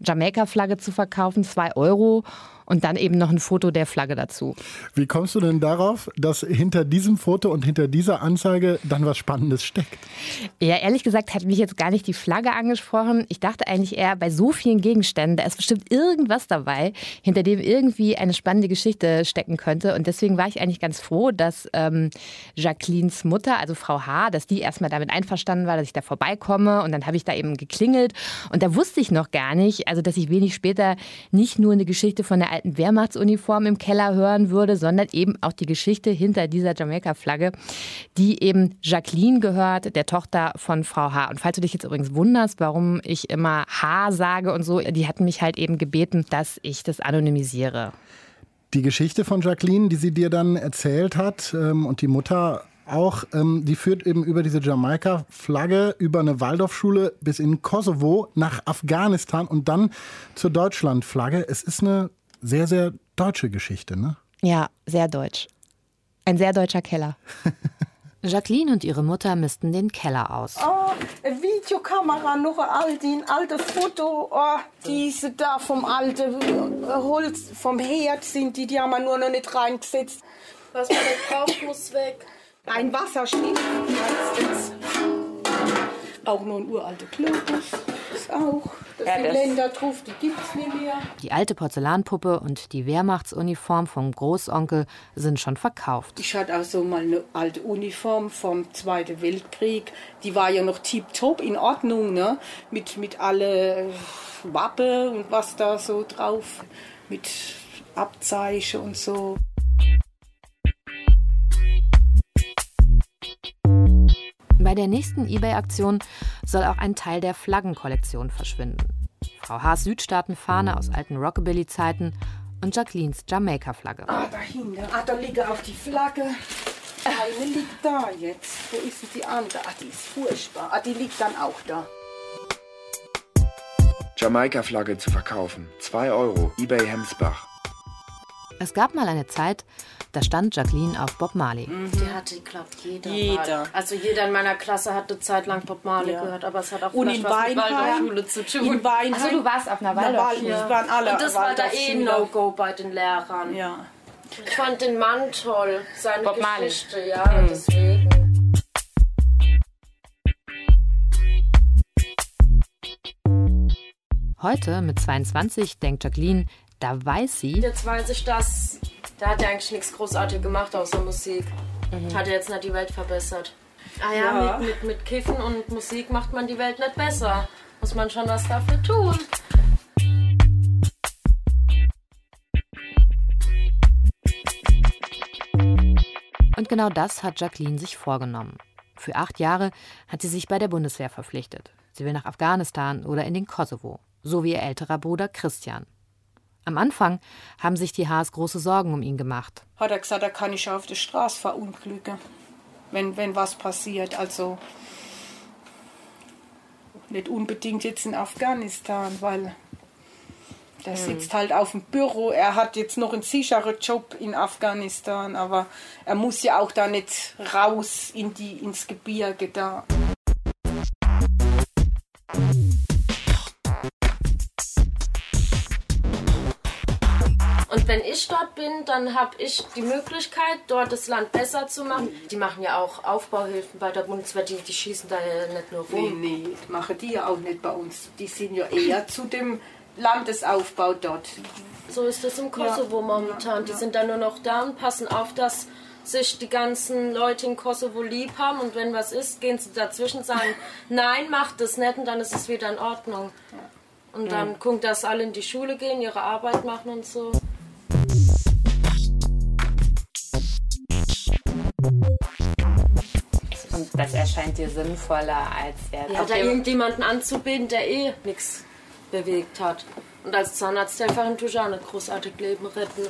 Jamaika-Flagge zu verkaufen, zwei Euro. Und dann eben noch ein Foto der Flagge dazu. Wie kommst du denn darauf, dass hinter diesem Foto und hinter dieser Anzeige dann was Spannendes steckt? Ja, ehrlich gesagt hat mich jetzt gar nicht die Flagge angesprochen. Ich dachte eigentlich eher, bei so vielen Gegenständen, da ist bestimmt irgendwas dabei, hinter dem irgendwie eine spannende Geschichte stecken könnte. Und deswegen war ich eigentlich ganz froh, dass ähm, Jacquelines Mutter, also Frau H., dass die erstmal damit einverstanden war, dass ich da vorbeikomme. Und dann habe ich da eben geklingelt. Und da wusste ich noch gar nicht, also dass ich wenig später nicht nur eine Geschichte von der alten Wehrmachtsuniform im Keller hören würde, sondern eben auch die Geschichte hinter dieser Jamaika-Flagge, die eben Jacqueline gehört, der Tochter von Frau H. Und falls du dich jetzt übrigens wunderst, warum ich immer H sage und so, die hatten mich halt eben gebeten, dass ich das anonymisiere. Die Geschichte von Jacqueline, die sie dir dann erzählt hat ähm, und die Mutter auch, ähm, die führt eben über diese Jamaika-Flagge über eine Waldorfschule bis in Kosovo nach Afghanistan und dann zur Deutschland-Flagge. Es ist eine sehr, sehr deutsche Geschichte, ne? Ja, sehr deutsch. Ein sehr deutscher Keller. <laughs> Jacqueline und ihre Mutter missten den Keller aus. Oh, Videokamera, noch ein altes Foto. Oh, diese da vom alten Holz, vom Herd sind die, die haben wir nur noch nicht reingesetzt. Was man nicht braucht, muss weg. Ein Wasserstift. Auch noch ein uralter Globus. Ist auch. Das ja, sind Länder drauf, die gibt's nicht mehr. Die alte Porzellanpuppe und die Wehrmachtsuniform vom Großonkel sind schon verkauft. Ich hatte auch so mal eine alte Uniform vom Zweiten Weltkrieg. Die war ja noch tiptop in Ordnung, ne? Mit, mit alle Wappe und was da so drauf. Mit Abzeichen und so. Bei der nächsten eBay-Aktion soll auch ein Teil der Flaggenkollektion verschwinden. Frau Haas Südstaatenfahne aus alten Rockabilly-Zeiten und Jacquelines Jamaika-Flagge. Ah, dahinter. Ah, da liegt auch die Flagge. Eine liegt da jetzt. Wo ist denn die andere? Ah, die ist furchtbar. Ah, die liegt dann auch da. Jamaika-Flagge zu verkaufen. 2 Euro. eBay Hemsbach. Es gab mal eine Zeit, da stand Jacqueline auf Bob Marley. Mhm. Die hatte, glaube jeder. Jeder. Mal. Also jeder in meiner Klasse hat eine Zeit lang Bob Marley ja. gehört, aber es hat auch Und in was mit Waldorfschule zu tun. In Weinheim. Also du warst auf einer Waldorfschule. Ja. waren alle Und das war da eh No-Go bei den Lehrern. Ja. Ich fand den Mann toll, seine Bob Geschichte, Marley. ja, mhm. deswegen. Heute, mit 22, denkt Jacqueline, da weiß sie. Jetzt weiß ich das. Der hat ja eigentlich nichts großartig gemacht außer Musik. Mhm. Hat ja jetzt nicht die Welt verbessert. Ah ja, ja. Mit, mit, mit Kiffen und Musik macht man die Welt nicht besser. Muss man schon was dafür tun. Und genau das hat Jacqueline sich vorgenommen. Für acht Jahre hat sie sich bei der Bundeswehr verpflichtet. Sie will nach Afghanistan oder in den Kosovo, so wie ihr älterer Bruder Christian. Am Anfang haben sich die Haas große Sorgen um ihn gemacht. Hat er gesagt, da kann ich auf der Straße verunglücken, wenn, wenn was passiert. Also nicht unbedingt jetzt in Afghanistan, weil der hm. sitzt halt auf dem Büro. Er hat jetzt noch einen sicheren Job in Afghanistan, aber er muss ja auch da nicht raus in die, ins Gebirge da. Ich dort bin, dann habe ich die Möglichkeit, dort das Land besser zu machen. Die machen ja auch Aufbauhilfen bei der Bundeswehr, die, die schießen da ja nicht nur rum. Nee, nee, machen die ja auch nicht bei uns. Die sind ja eher zu dem Landesaufbau dort. So ist es im Kosovo ja, momentan. Ja, die sind dann nur noch da und passen auf, dass sich die ganzen Leute in Kosovo lieb haben und wenn was ist, gehen sie dazwischen, sagen, <laughs> nein, macht das nicht und dann ist es wieder in Ordnung. Und dann gucken, dass alle in die Schule gehen, ihre Arbeit machen und so. Und das erscheint dir sinnvoller, als der. Ja, da irgendjemanden anzubinden, der eh nichts bewegt hat. Und als tue ich auch nicht großartig Leben retten.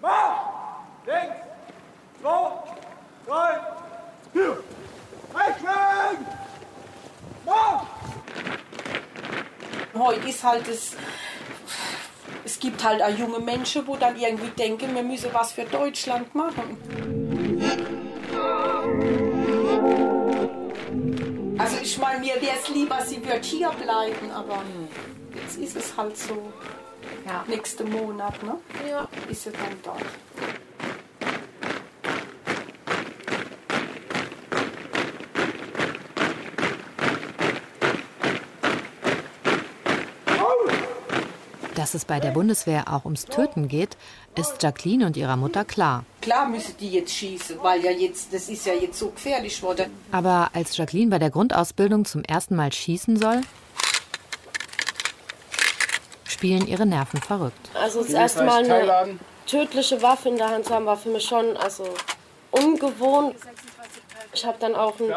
Mach! Links! Zwei! Drei! Vier! Rechts! Mach! Heute ist halt das es gibt halt auch junge Menschen, wo dann irgendwie denken, wir müssen was für Deutschland machen. Also ich meine, mir wäre es lieber, sie wird hier bleiben, aber jetzt ist es halt so. Ja. Nächsten Monat, ne? Ja. Ist er dann dort. Dass es bei der Bundeswehr auch ums Töten geht, ist Jacqueline und ihrer Mutter klar. Klar müssen die jetzt schießen, weil ja jetzt, das ist ja jetzt so gefährlich geworden. Aber als Jacqueline bei der Grundausbildung zum ersten Mal schießen soll, spielen ihre Nerven verrückt. Also das erste Mal eine tödliche Waffe in der Hand zu haben, war für mich schon also ungewohnt. Ich habe dann auch einen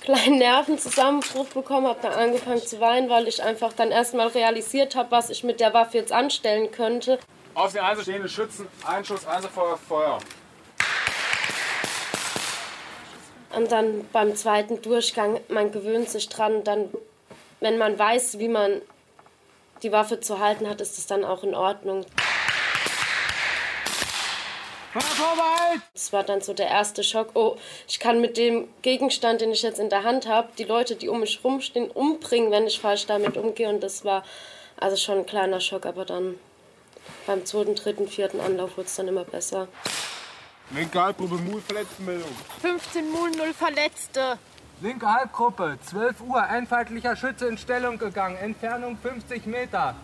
kleinen Nervenzusammenbruch bekommen, habe dann angefangen zu weinen, weil ich einfach dann erstmal realisiert habe, was ich mit der Waffe jetzt anstellen könnte. Auf den Eisen stehende Schützen, Einschuss, Einzelfeuer, Feuer. Und dann beim zweiten Durchgang, man gewöhnt sich dran, dann, wenn man weiß, wie man die Waffe zu halten hat, ist es dann auch in Ordnung. Das war dann so der erste Schock. Oh, ich kann mit dem Gegenstand, den ich jetzt in der Hand habe, die Leute, die um mich rumstehen, umbringen, wenn ich falsch damit umgehe. Und das war also schon ein kleiner Schock, aber dann beim zweiten, dritten, vierten Anlauf wurde es dann immer besser. Linke Halbgruppe, Mul, Verletztenmeldung. 15 Mul, 0 Verletzte. Linke Halbgruppe, 12 Uhr, ein feindlicher Schütze in Stellung gegangen, Entfernung 50 Meter.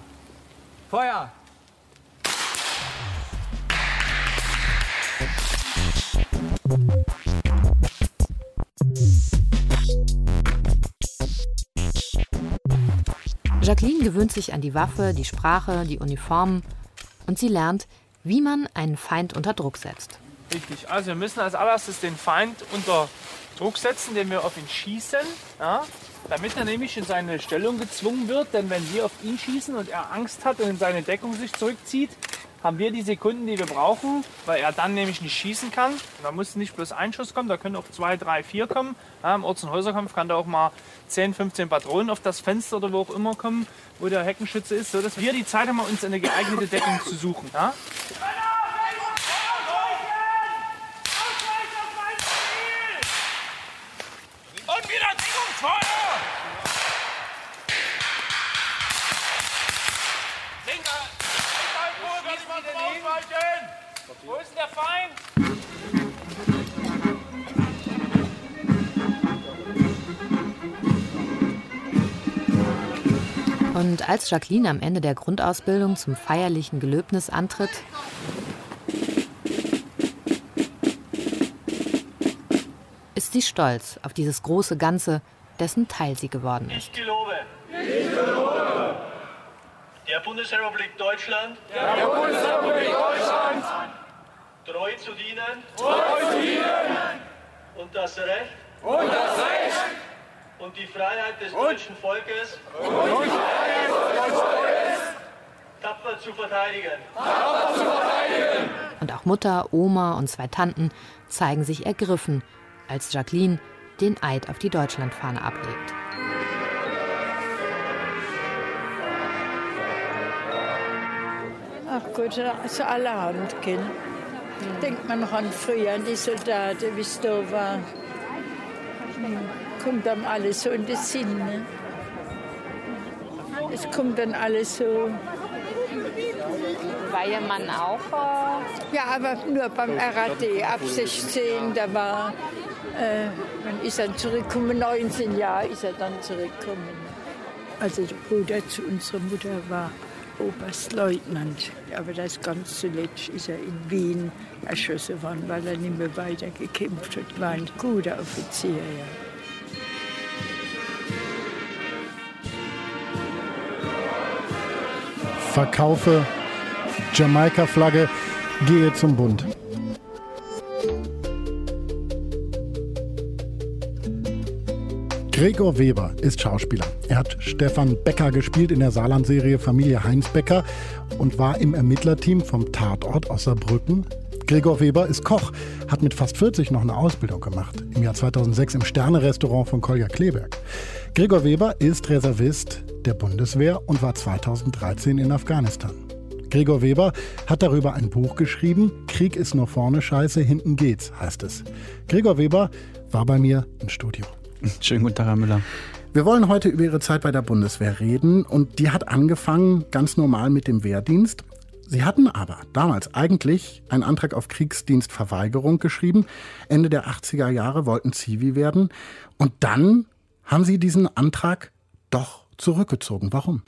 Feuer! Jacqueline gewöhnt sich an die Waffe, die Sprache, die Uniformen und sie lernt, wie man einen Feind unter Druck setzt. Richtig, also wir müssen als allererstes den Feind unter Druck setzen, indem wir auf ihn schießen, ja, damit er nämlich in seine Stellung gezwungen wird. Denn wenn wir auf ihn schießen und er Angst hat und in seine Deckung sich zurückzieht, haben wir die Sekunden, die wir brauchen, weil er dann nämlich nicht schießen kann. Da muss nicht bloß ein Schuss kommen, da können auch zwei, drei, vier kommen. Ja, Im Orts- und Häuserkampf kann da auch mal 10, 15 Patronen auf das Fenster oder wo auch immer kommen, wo der Heckenschütze ist, sodass wir die Zeit haben, uns eine geeignete Deckung zu suchen. Ja? Und wieder Deckungsfeuer! Linker, Und als Jacqueline am Ende der Grundausbildung zum feierlichen Gelöbnis antritt, ist sie stolz auf dieses große Ganze, dessen Teil sie geworden ist. Ich gelobe. Der Bundesrepublik Deutschland. Der Bundesrepublik Deutschland. Treu zu dienen. Treu zu dienen. Und das Recht. Und das Recht. Und die Freiheit des deutschen Volkes. Und die Freiheit des deutschen Volkes. Tapfer zu verteidigen. Tapfer zu verteidigen. Und auch Mutter, Oma und zwei Tanten zeigen sich ergriffen, als Jacqueline den Eid auf die Deutschlandfahne ablegt. Ach Gott, so allerhand, gell? Denkt man noch an früher, an die Soldaten, wie es da war. Hm, Kommt dann alles so in den Sinn. Ne? Es kommt dann alles so. War Ihr Mann auch? Äh Ja, aber nur beim RAD, ab 16, da war. Äh, wann ist er zurückgekommen? 19 Jahre ist er dann zurückgekommen. Also der Bruder zu unserer Mutter war Oberstleutnant. Aber das ganz zuletzt ist er in Wien erschossen worden, weil er nicht mehr weiter gekämpft hat. War ein guter Offizier, ja. Verkaufe Jamaika-Flagge, gehe zum Bund. Gregor Weber ist Schauspieler. Er hat Stefan Becker gespielt in der Saarland-Serie Familie Heinz Becker und war im Ermittlerteam vom Tatort Osnabrücken. Gregor Weber ist Koch, hat mit fast 40 noch eine Ausbildung gemacht. Im Jahr 2006 im Sterne-Restaurant von Kolja Kleberg. Gregor Weber ist Reservist der Bundeswehr und war 2013 in Afghanistan. Gregor Weber hat darüber ein Buch geschrieben. Krieg ist nur vorne scheiße, hinten geht's, heißt es. Gregor Weber war bei mir im Studio. <laughs> Schönen guten Tag, Herr Müller. Wir wollen heute über Ihre Zeit bei der Bundeswehr reden und die hat angefangen ganz normal mit dem Wehrdienst. Sie hatten aber damals eigentlich einen Antrag auf Kriegsdienstverweigerung geschrieben. Ende der 80er Jahre wollten Zivi werden und dann haben Sie diesen Antrag doch zurückgezogen. Warum?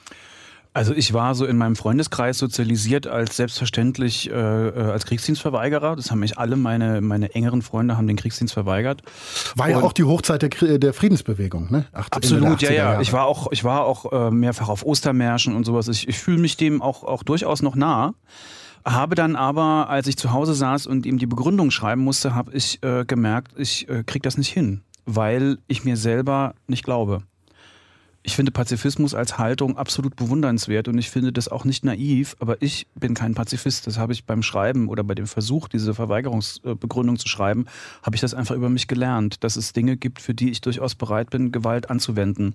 Also ich war so in meinem Freundeskreis sozialisiert als selbstverständlich äh, äh, als Kriegsdienstverweigerer. Das haben mich alle meine meine engeren Freunde haben den Kriegsdienst verweigert. War ja auch die Hochzeit der, der Friedensbewegung, ne? Ach, absolut, ja, ja. Jahre. Ich war auch ich war auch äh, mehrfach auf Ostermärschen und sowas. Ich, ich fühle mich dem auch auch durchaus noch nah. Habe dann aber, als ich zu Hause saß und ihm die Begründung schreiben musste, habe ich äh, gemerkt, ich äh, krieg das nicht hin, weil ich mir selber nicht glaube ich finde Pazifismus als Haltung absolut bewundernswert und ich finde das auch nicht naiv, aber ich bin kein Pazifist. Das habe ich beim Schreiben oder bei dem Versuch, diese Verweigerungsbegründung zu schreiben, habe ich das einfach über mich gelernt, dass es Dinge gibt, für die ich durchaus bereit bin, Gewalt anzuwenden.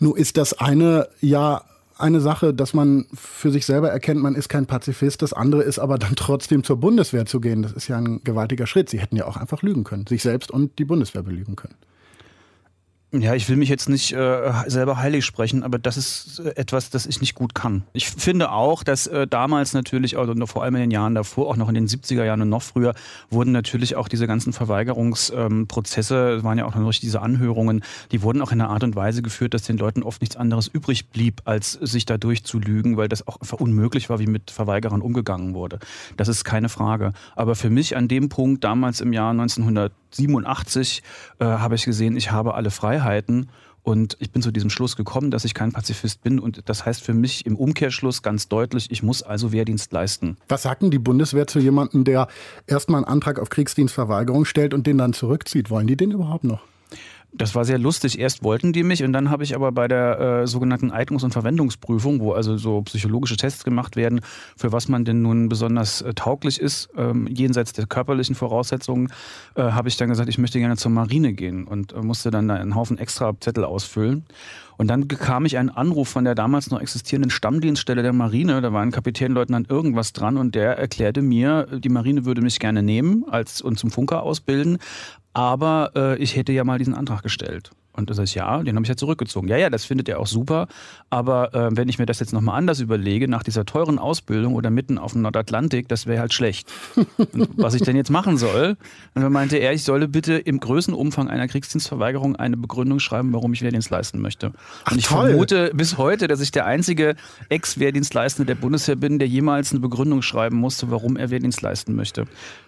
Nun ist das eine ja eine Sache, dass man für sich selber erkennt, man ist kein Pazifist. Das andere ist aber dann trotzdem zur Bundeswehr zu gehen. Das ist ja ein gewaltiger Schritt. Sie hätten ja auch einfach lügen können, sich selbst und die Bundeswehr belügen können. Ja, ich will mich jetzt nicht äh, selber heilig sprechen, aber das ist äh, etwas, das ich nicht gut kann. Ich finde auch, dass äh, damals natürlich, also vor allem in den Jahren davor, auch noch in den 70er Jahren und noch früher, wurden natürlich auch diese ganzen Verweigerungsprozesse, ähm, waren ja auch noch durch diese Anhörungen, die wurden auch in einer Art und Weise geführt, dass den Leuten oft nichts anderes übrig blieb, als sich dadurch zu lügen, weil das auch einfach unmöglich war, wie mit Verweigerern umgegangen wurde. Das ist keine Frage. Aber für mich an dem Punkt, damals im Jahr 1987, äh, habe ich gesehen, ich habe alle Freiheiten. Und ich bin zu diesem Schluss gekommen, dass ich kein Pazifist bin. Und das heißt für mich im Umkehrschluss ganz deutlich, ich muss also Wehrdienst leisten. Was sagt denn die Bundeswehr zu jemandem, der erstmal einen Antrag auf Kriegsdienstverweigerung stellt und den dann zurückzieht? Wollen die den überhaupt noch? Das war sehr lustig. Erst wollten die mich und dann habe ich aber bei der äh, sogenannten Eignungs- und Verwendungsprüfung, wo also so psychologische Tests gemacht werden, für was man denn nun besonders äh, tauglich ist, ähm, jenseits der körperlichen Voraussetzungen, äh, habe ich dann gesagt, ich möchte gerne zur Marine gehen und äh, musste dann einen Haufen extra Zettel ausfüllen. Und dann bekam ich einen Anruf von der damals noch existierenden Stammdienststelle der Marine. Da war ein Kapitänleutnant irgendwas dran und der erklärte mir, die Marine würde mich gerne nehmen als, und zum Funker ausbilden, aber äh, ich hätte ja mal diesen Antrag gestellt. Und das heißt, ja, den habe ich ja zurückgezogen. Ja, ja, das findet er auch super. Aber äh, wenn ich mir das jetzt nochmal anders überlege, nach dieser teuren Ausbildung oder mitten auf dem Nordatlantik, das wäre halt schlecht. Und was ich denn jetzt machen soll? Und dann meinte er, ich solle bitte im größten Umfang einer Kriegsdienstverweigerung eine Begründung schreiben, warum ich Wehrdienst leisten möchte. Ach, und ich toll. vermute bis heute, dass ich der einzige Ex-Wehrdienstleistende der Bundeswehr bin, der jemals eine Begründung schreiben musste, warum er Wehrdienst leisten möchte.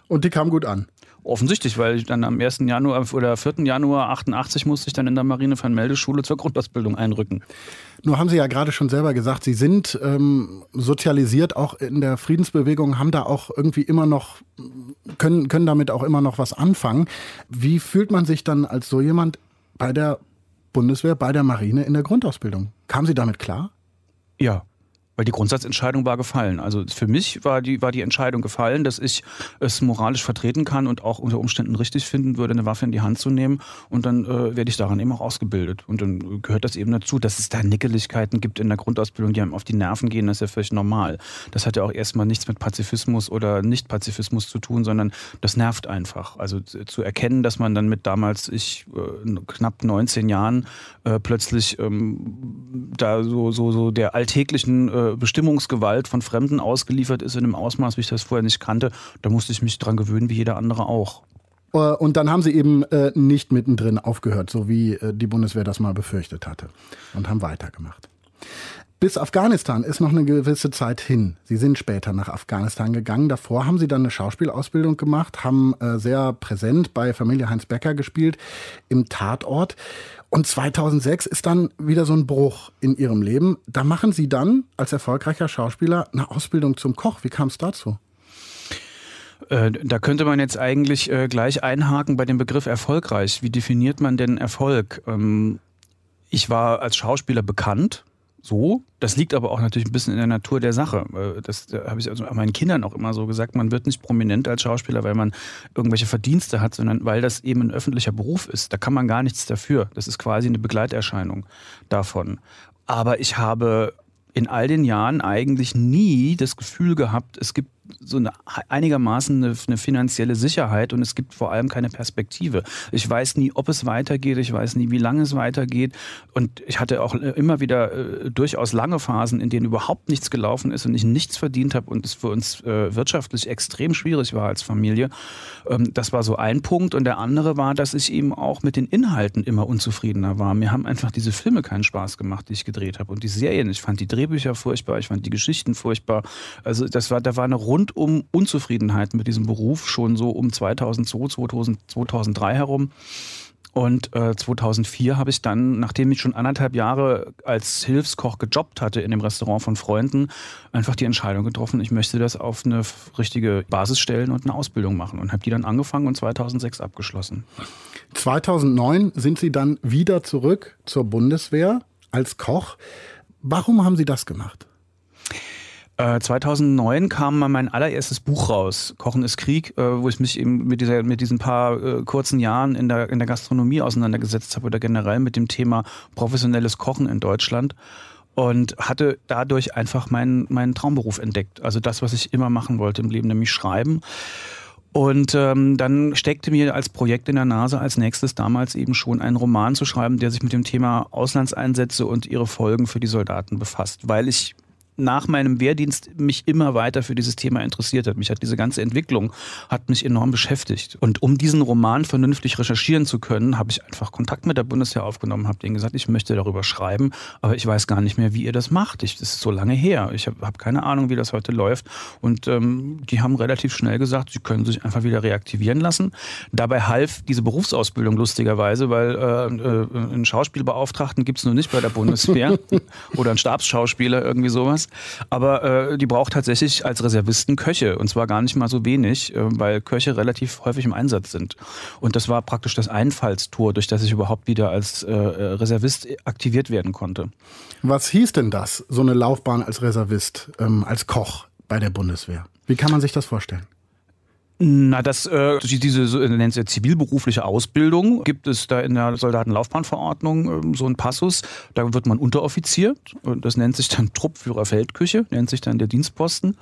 Und die kam gut an. Offensichtlich, weil ich dann am 1. Januar oder 4. Januar 88 musste ich dann in der Marinefernmeldeschule zur Grundausbildung einrücken. Nur haben Sie ja gerade schon selber gesagt, Sie sind ähm, sozialisiert auch in der Friedensbewegung, haben da auch irgendwie immer noch, können, können damit auch immer noch was anfangen. Wie fühlt man sich dann als so jemand bei der Bundeswehr, bei der Marine in der Grundausbildung? Kamen Sie damit klar? Ja, weil die Grundsatzentscheidung war gefallen. Also für mich war die, war die Entscheidung gefallen, dass ich es moralisch vertreten kann und auch unter Umständen richtig finden würde, eine Waffe in die Hand zu nehmen. Und dann äh, werde ich daran eben auch ausgebildet. Und dann gehört das eben dazu, dass es da Nickeligkeiten gibt in der Grundausbildung, die einem auf die Nerven gehen, das ist ja völlig normal. Das hat ja auch erstmal nichts mit Pazifismus oder Nicht-Pazifismus zu tun, sondern das nervt einfach. Also zu erkennen, dass man dann mit damals, ich äh, knapp 19 Jahren, äh, plötzlich ähm, da so, so, so der alltäglichen äh, Bestimmungsgewalt von Fremden ausgeliefert ist in einem Ausmaß, wie ich das vorher nicht kannte, da musste ich mich dran gewöhnen, wie jeder andere auch. Äh, und dann haben sie eben äh, nicht mittendrin aufgehört, so wie äh, die Bundeswehr das mal befürchtet hatte. Und haben weitergemacht. Bis Afghanistan ist noch eine gewisse Zeit hin. Sie sind später nach Afghanistan gegangen. Davor haben Sie dann eine Schauspielausbildung gemacht, haben sehr präsent bei Familie Heinz Becker gespielt im Tatort. Und 2006 ist dann wieder so ein Bruch in ihrem Leben. Da machen sie dann als erfolgreicher Schauspieler eine Ausbildung zum Koch. Wie kam es dazu? Äh, da könnte man jetzt eigentlich äh, gleich einhaken bei dem Begriff erfolgreich. Wie definiert man denn Erfolg? Ähm, ich war als Schauspieler bekannt, so. Das liegt aber auch natürlich ein bisschen in der Natur der Sache. Äh, das habe ich also meinen Kindern auch immer so gesagt. Man wird nicht prominent als Schauspieler, weil man irgendwelche Verdienste hat, sondern weil das eben ein öffentlicher Beruf ist. Da kann man gar nichts dafür. Das ist quasi eine Begleiterscheinung davon. Aber ich habe in all den Jahren eigentlich nie das Gefühl gehabt, es gibt so eine, einigermaßen eine, eine, finanzielle Sicherheit und es gibt vor allem keine Perspektive. Ich weiß nie, ob es weitergeht, ich weiß nie, wie lange es weitergeht und ich hatte auch äh, immer wieder äh, durchaus lange Phasen, in denen überhaupt nichts gelaufen ist und ich nichts verdient habe und es für uns äh, wirtschaftlich extrem schwierig war als Familie. Ähm, das war so ein Punkt und der andere war, dass ich eben auch mit den Inhalten immer unzufriedener war. Mir haben einfach diese Filme keinen Spaß gemacht, die ich gedreht habe und die Serien. Ich fand die Drehbücher furchtbar, ich fand die Geschichten furchtbar. Also das war, da war eine rundum Unzufriedenheit mit diesem Beruf schon so um 2002, 2000, 2003 herum. Und äh, 2004 habe ich dann, nachdem ich schon anderthalb Jahre als Hilfskoch gejobbt hatte in dem Restaurant von Freunden, einfach die Entscheidung getroffen, ich möchte das auf eine richtige Basis stellen und eine Ausbildung machen. Und habe die dann angefangen und 2006 abgeschlossen. 2009 sind Sie dann wieder zurück zur Bundeswehr als Koch. Warum haben Sie das gemacht? 2009 äh, kam mein allererstes Buch raus, Kochen ist Krieg, äh, wo ich mich eben mit, dieser, mit diesen paar äh, kurzen Jahren in der, in der Gastronomie auseinandergesetzt habe oder generell mit dem Thema professionelles Kochen in Deutschland und hatte dadurch einfach meinen, meinen Traumberuf entdeckt. Also das, was ich immer machen wollte im Leben, nämlich schreiben. Und ähm, dann steckte mir als Projekt in der Nase als nächstes damals eben schon einen Roman zu schreiben, der sich mit dem Thema Auslandseinsätze und ihre Folgen für die Soldaten befasst, weil ich nach meinem Wehrdienst mich immer weiter für dieses Thema interessiert hat. Mich hat diese ganze Entwicklung hat mich enorm beschäftigt. Und um diesen Roman vernünftig recherchieren zu können, habe ich einfach Kontakt mit der Bundeswehr aufgenommen, habe denen gesagt, ich möchte darüber schreiben, aber ich weiß gar nicht mehr, wie ihr das macht. Ich, das ist so lange her. Ich habe hab keine Ahnung, wie das heute läuft. Und ähm, die haben relativ schnell gesagt, sie können sich einfach wieder reaktivieren lassen. Dabei half diese Berufsausbildung lustigerweise, weil äh, äh, einen Schauspielbeauftragten gibt es nur nicht bei der Bundeswehr <laughs> oder einen Stabsschauspieler, irgendwie sowas. Aber äh, die braucht tatsächlich als Reservisten Köche und zwar gar nicht mal so wenig, äh, weil Köche relativ häufig im Einsatz sind. Und das war praktisch das Einfallstor, durch das ich überhaupt wieder als äh, Reservist aktiviert werden konnte. Was hieß denn das, so eine Laufbahn als Reservist, ähm, als Koch bei der Bundeswehr? Wie kann man sich das vorstellen? Na, das, äh, diese so, nennt es zivilberufliche Ausbildung, gibt es da in der Soldatenlaufbahnverordnung äh, so einen Passus. Da wird man Unteroffizier das nennt sich dann Truppführer Feldküche, nennt sich dann der Dienstposten.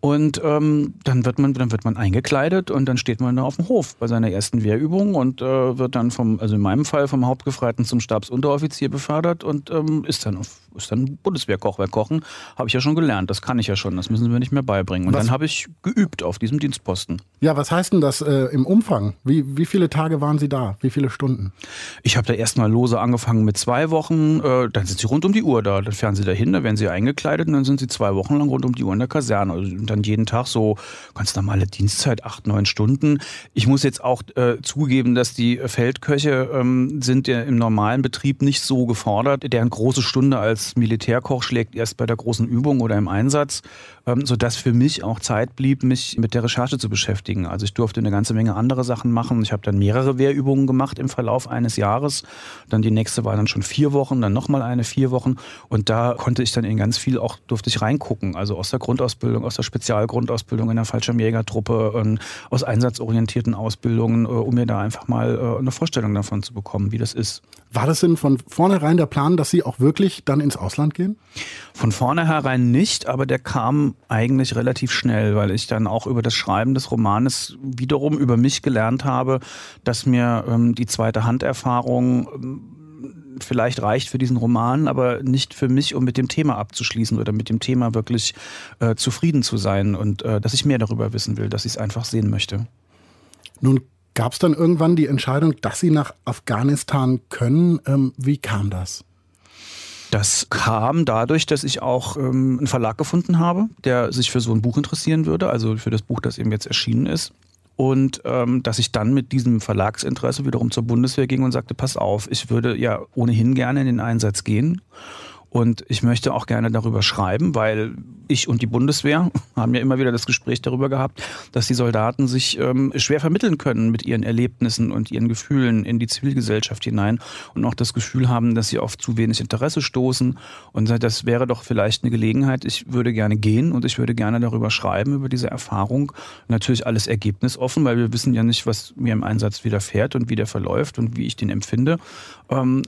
Und ähm, dann wird man dann wird man eingekleidet und dann steht man da auf dem Hof bei seiner ersten Wehrübung und äh, wird dann vom also in meinem Fall vom Hauptgefreiten zum Stabsunteroffizier befördert und ähm, ist dann auf ist dann Bundeswehrkoch. Weil Kochen habe ich ja schon gelernt, das kann ich ja schon, das müssen sie mir nicht mehr beibringen. Und was? dann habe ich geübt auf diesem Dienstposten. Ja, was heißt denn das äh, im Umfang? Wie, wie viele Tage waren Sie da? Wie viele Stunden? Ich habe da erstmal lose angefangen mit zwei Wochen, äh, dann sind Sie rund um die Uhr da. Dann fahren Sie dahin, dann werden Sie eingekleidet und dann sind Sie zwei Wochen lang rund um die Uhr in der Kaserne. Also, dann jeden Tag so ganz normale Dienstzeit, acht, neun Stunden. Ich muss jetzt auch äh, zugeben, dass die Feldköche ähm, sind ja im normalen Betrieb nicht so gefordert. Deren große Stunde als Militärkoch schlägt erst bei der großen Übung oder im Einsatz, ähm, sodass für mich auch Zeit blieb, mich mit der Recherche zu beschäftigen. Also ich durfte eine ganze Menge andere Sachen machen. Ich habe dann mehrere Wehrübungen gemacht im Verlauf eines Jahres. Dann die nächste war dann schon vier Wochen, dann nochmal eine vier Wochen. Und da konnte ich dann in ganz viel auch, durfte ich reingucken. Also aus der Grundausbildung, aus der Spezialgrundausbildung in der Fallschirmjägertruppe, aus einsatzorientierten Ausbildungen, äh, um mir da einfach mal äh, eine Vorstellung davon zu bekommen, wie das ist. War das denn von vornherein der Plan, dass Sie auch wirklich dann ins Ausland gehen? Von vornherein nicht, aber der kam eigentlich relativ schnell, weil ich dann auch über das Schreiben des Romanes wiederum über mich gelernt habe, dass mir ähm, die zweite Handerfahrung ähm, vielleicht reicht für diesen Roman, aber nicht für mich, um mit dem Thema abzuschließen oder mit dem Thema wirklich äh, zufrieden zu sein und äh, dass ich mehr darüber wissen will, dass ich es einfach sehen möchte. Nun Gab es dann irgendwann die Entscheidung, dass Sie nach Afghanistan können? Ähm, wie kam das? Das kam dadurch, dass ich auch ähm, einen Verlag gefunden habe, der sich für so ein Buch interessieren würde, also für das Buch, das eben jetzt erschienen ist. Und ähm, dass ich dann mit diesem Verlagsinteresse wiederum zur Bundeswehr ging und sagte, pass auf, ich würde ja ohnehin gerne in den Einsatz gehen. Und ich möchte auch gerne darüber schreiben, weil ich und die Bundeswehr <laughs> haben ja immer wieder das Gespräch darüber gehabt, dass die Soldaten sich ähm, schwer vermitteln können mit ihren Erlebnissen und ihren Gefühlen in die Zivilgesellschaft hinein und auch das Gefühl haben, dass sie auf zu wenig Interesse stoßen. Und das wäre doch vielleicht eine Gelegenheit. Ich würde gerne gehen und ich würde gerne darüber schreiben, über diese Erfahrung. Natürlich alles ergebnisoffen, weil wir wissen ja nicht, was mir im Einsatz widerfährt und wie der verläuft und wie ich den empfinde. Ähm,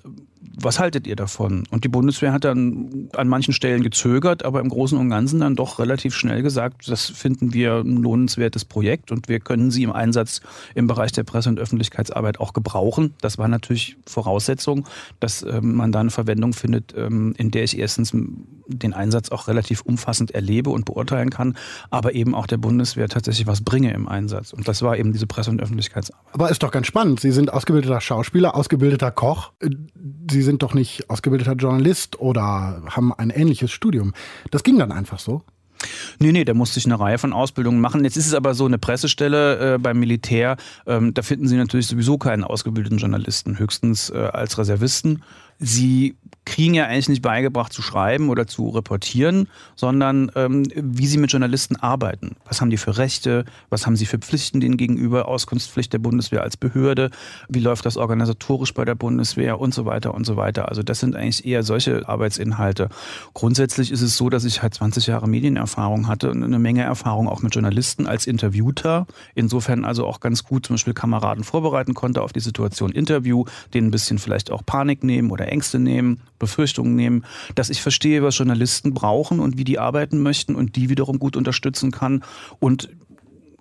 was haltet ihr davon? Und die Bundeswehr hat dann an manchen Stellen gezögert, aber im Großen und Ganzen dann doch relativ schnell gesagt, das finden wir ein lohnenswertes Projekt und wir können sie im Einsatz im Bereich der Presse- und Öffentlichkeitsarbeit auch gebrauchen. Das war natürlich Voraussetzung, dass man da eine Verwendung findet, in der ich erstens den Einsatz auch relativ umfassend erlebe und beurteilen kann, aber eben auch der Bundeswehr tatsächlich was bringe im Einsatz. Und das war eben diese Presse- und Öffentlichkeitsarbeit. Aber ist doch ganz spannend. Sie sind ausgebildeter Schauspieler, ausgebildeter Koch. Sie sind doch nicht ausgebildeter Journalist oder haben ein ähnliches Studium. Das ging dann einfach so. Nee, nee, da musste ich eine Reihe von Ausbildungen machen. Jetzt ist es aber so, eine Pressestelle äh, beim Militär, ähm, da finden Sie natürlich sowieso keinen ausgebildeten Journalisten, höchstens äh, als Reservisten. Sie kriegen ja eigentlich nicht beigebracht zu schreiben oder zu reportieren, sondern ähm, wie sie mit Journalisten arbeiten. Was haben die für Rechte? Was haben sie für Pflichten denen gegenüber? Auskunftspflicht der Bundeswehr als Behörde? Wie läuft das organisatorisch bei der Bundeswehr und so weiter und so weiter? Also das sind eigentlich eher solche Arbeitsinhalte. Grundsätzlich ist es so, dass ich halt 20 Jahre Medienerfahrung hatte und eine Menge Erfahrung auch mit Journalisten als Interviewter. Insofern also auch ganz gut zum Beispiel Kameraden vorbereiten konnte auf die Situation Interview, denen ein bisschen vielleicht auch Panik nehmen oder Ängste nehmen Befürchtungen nehmen, dass ich verstehe, was Journalisten brauchen und wie die arbeiten möchten und die wiederum gut unterstützen kann. Und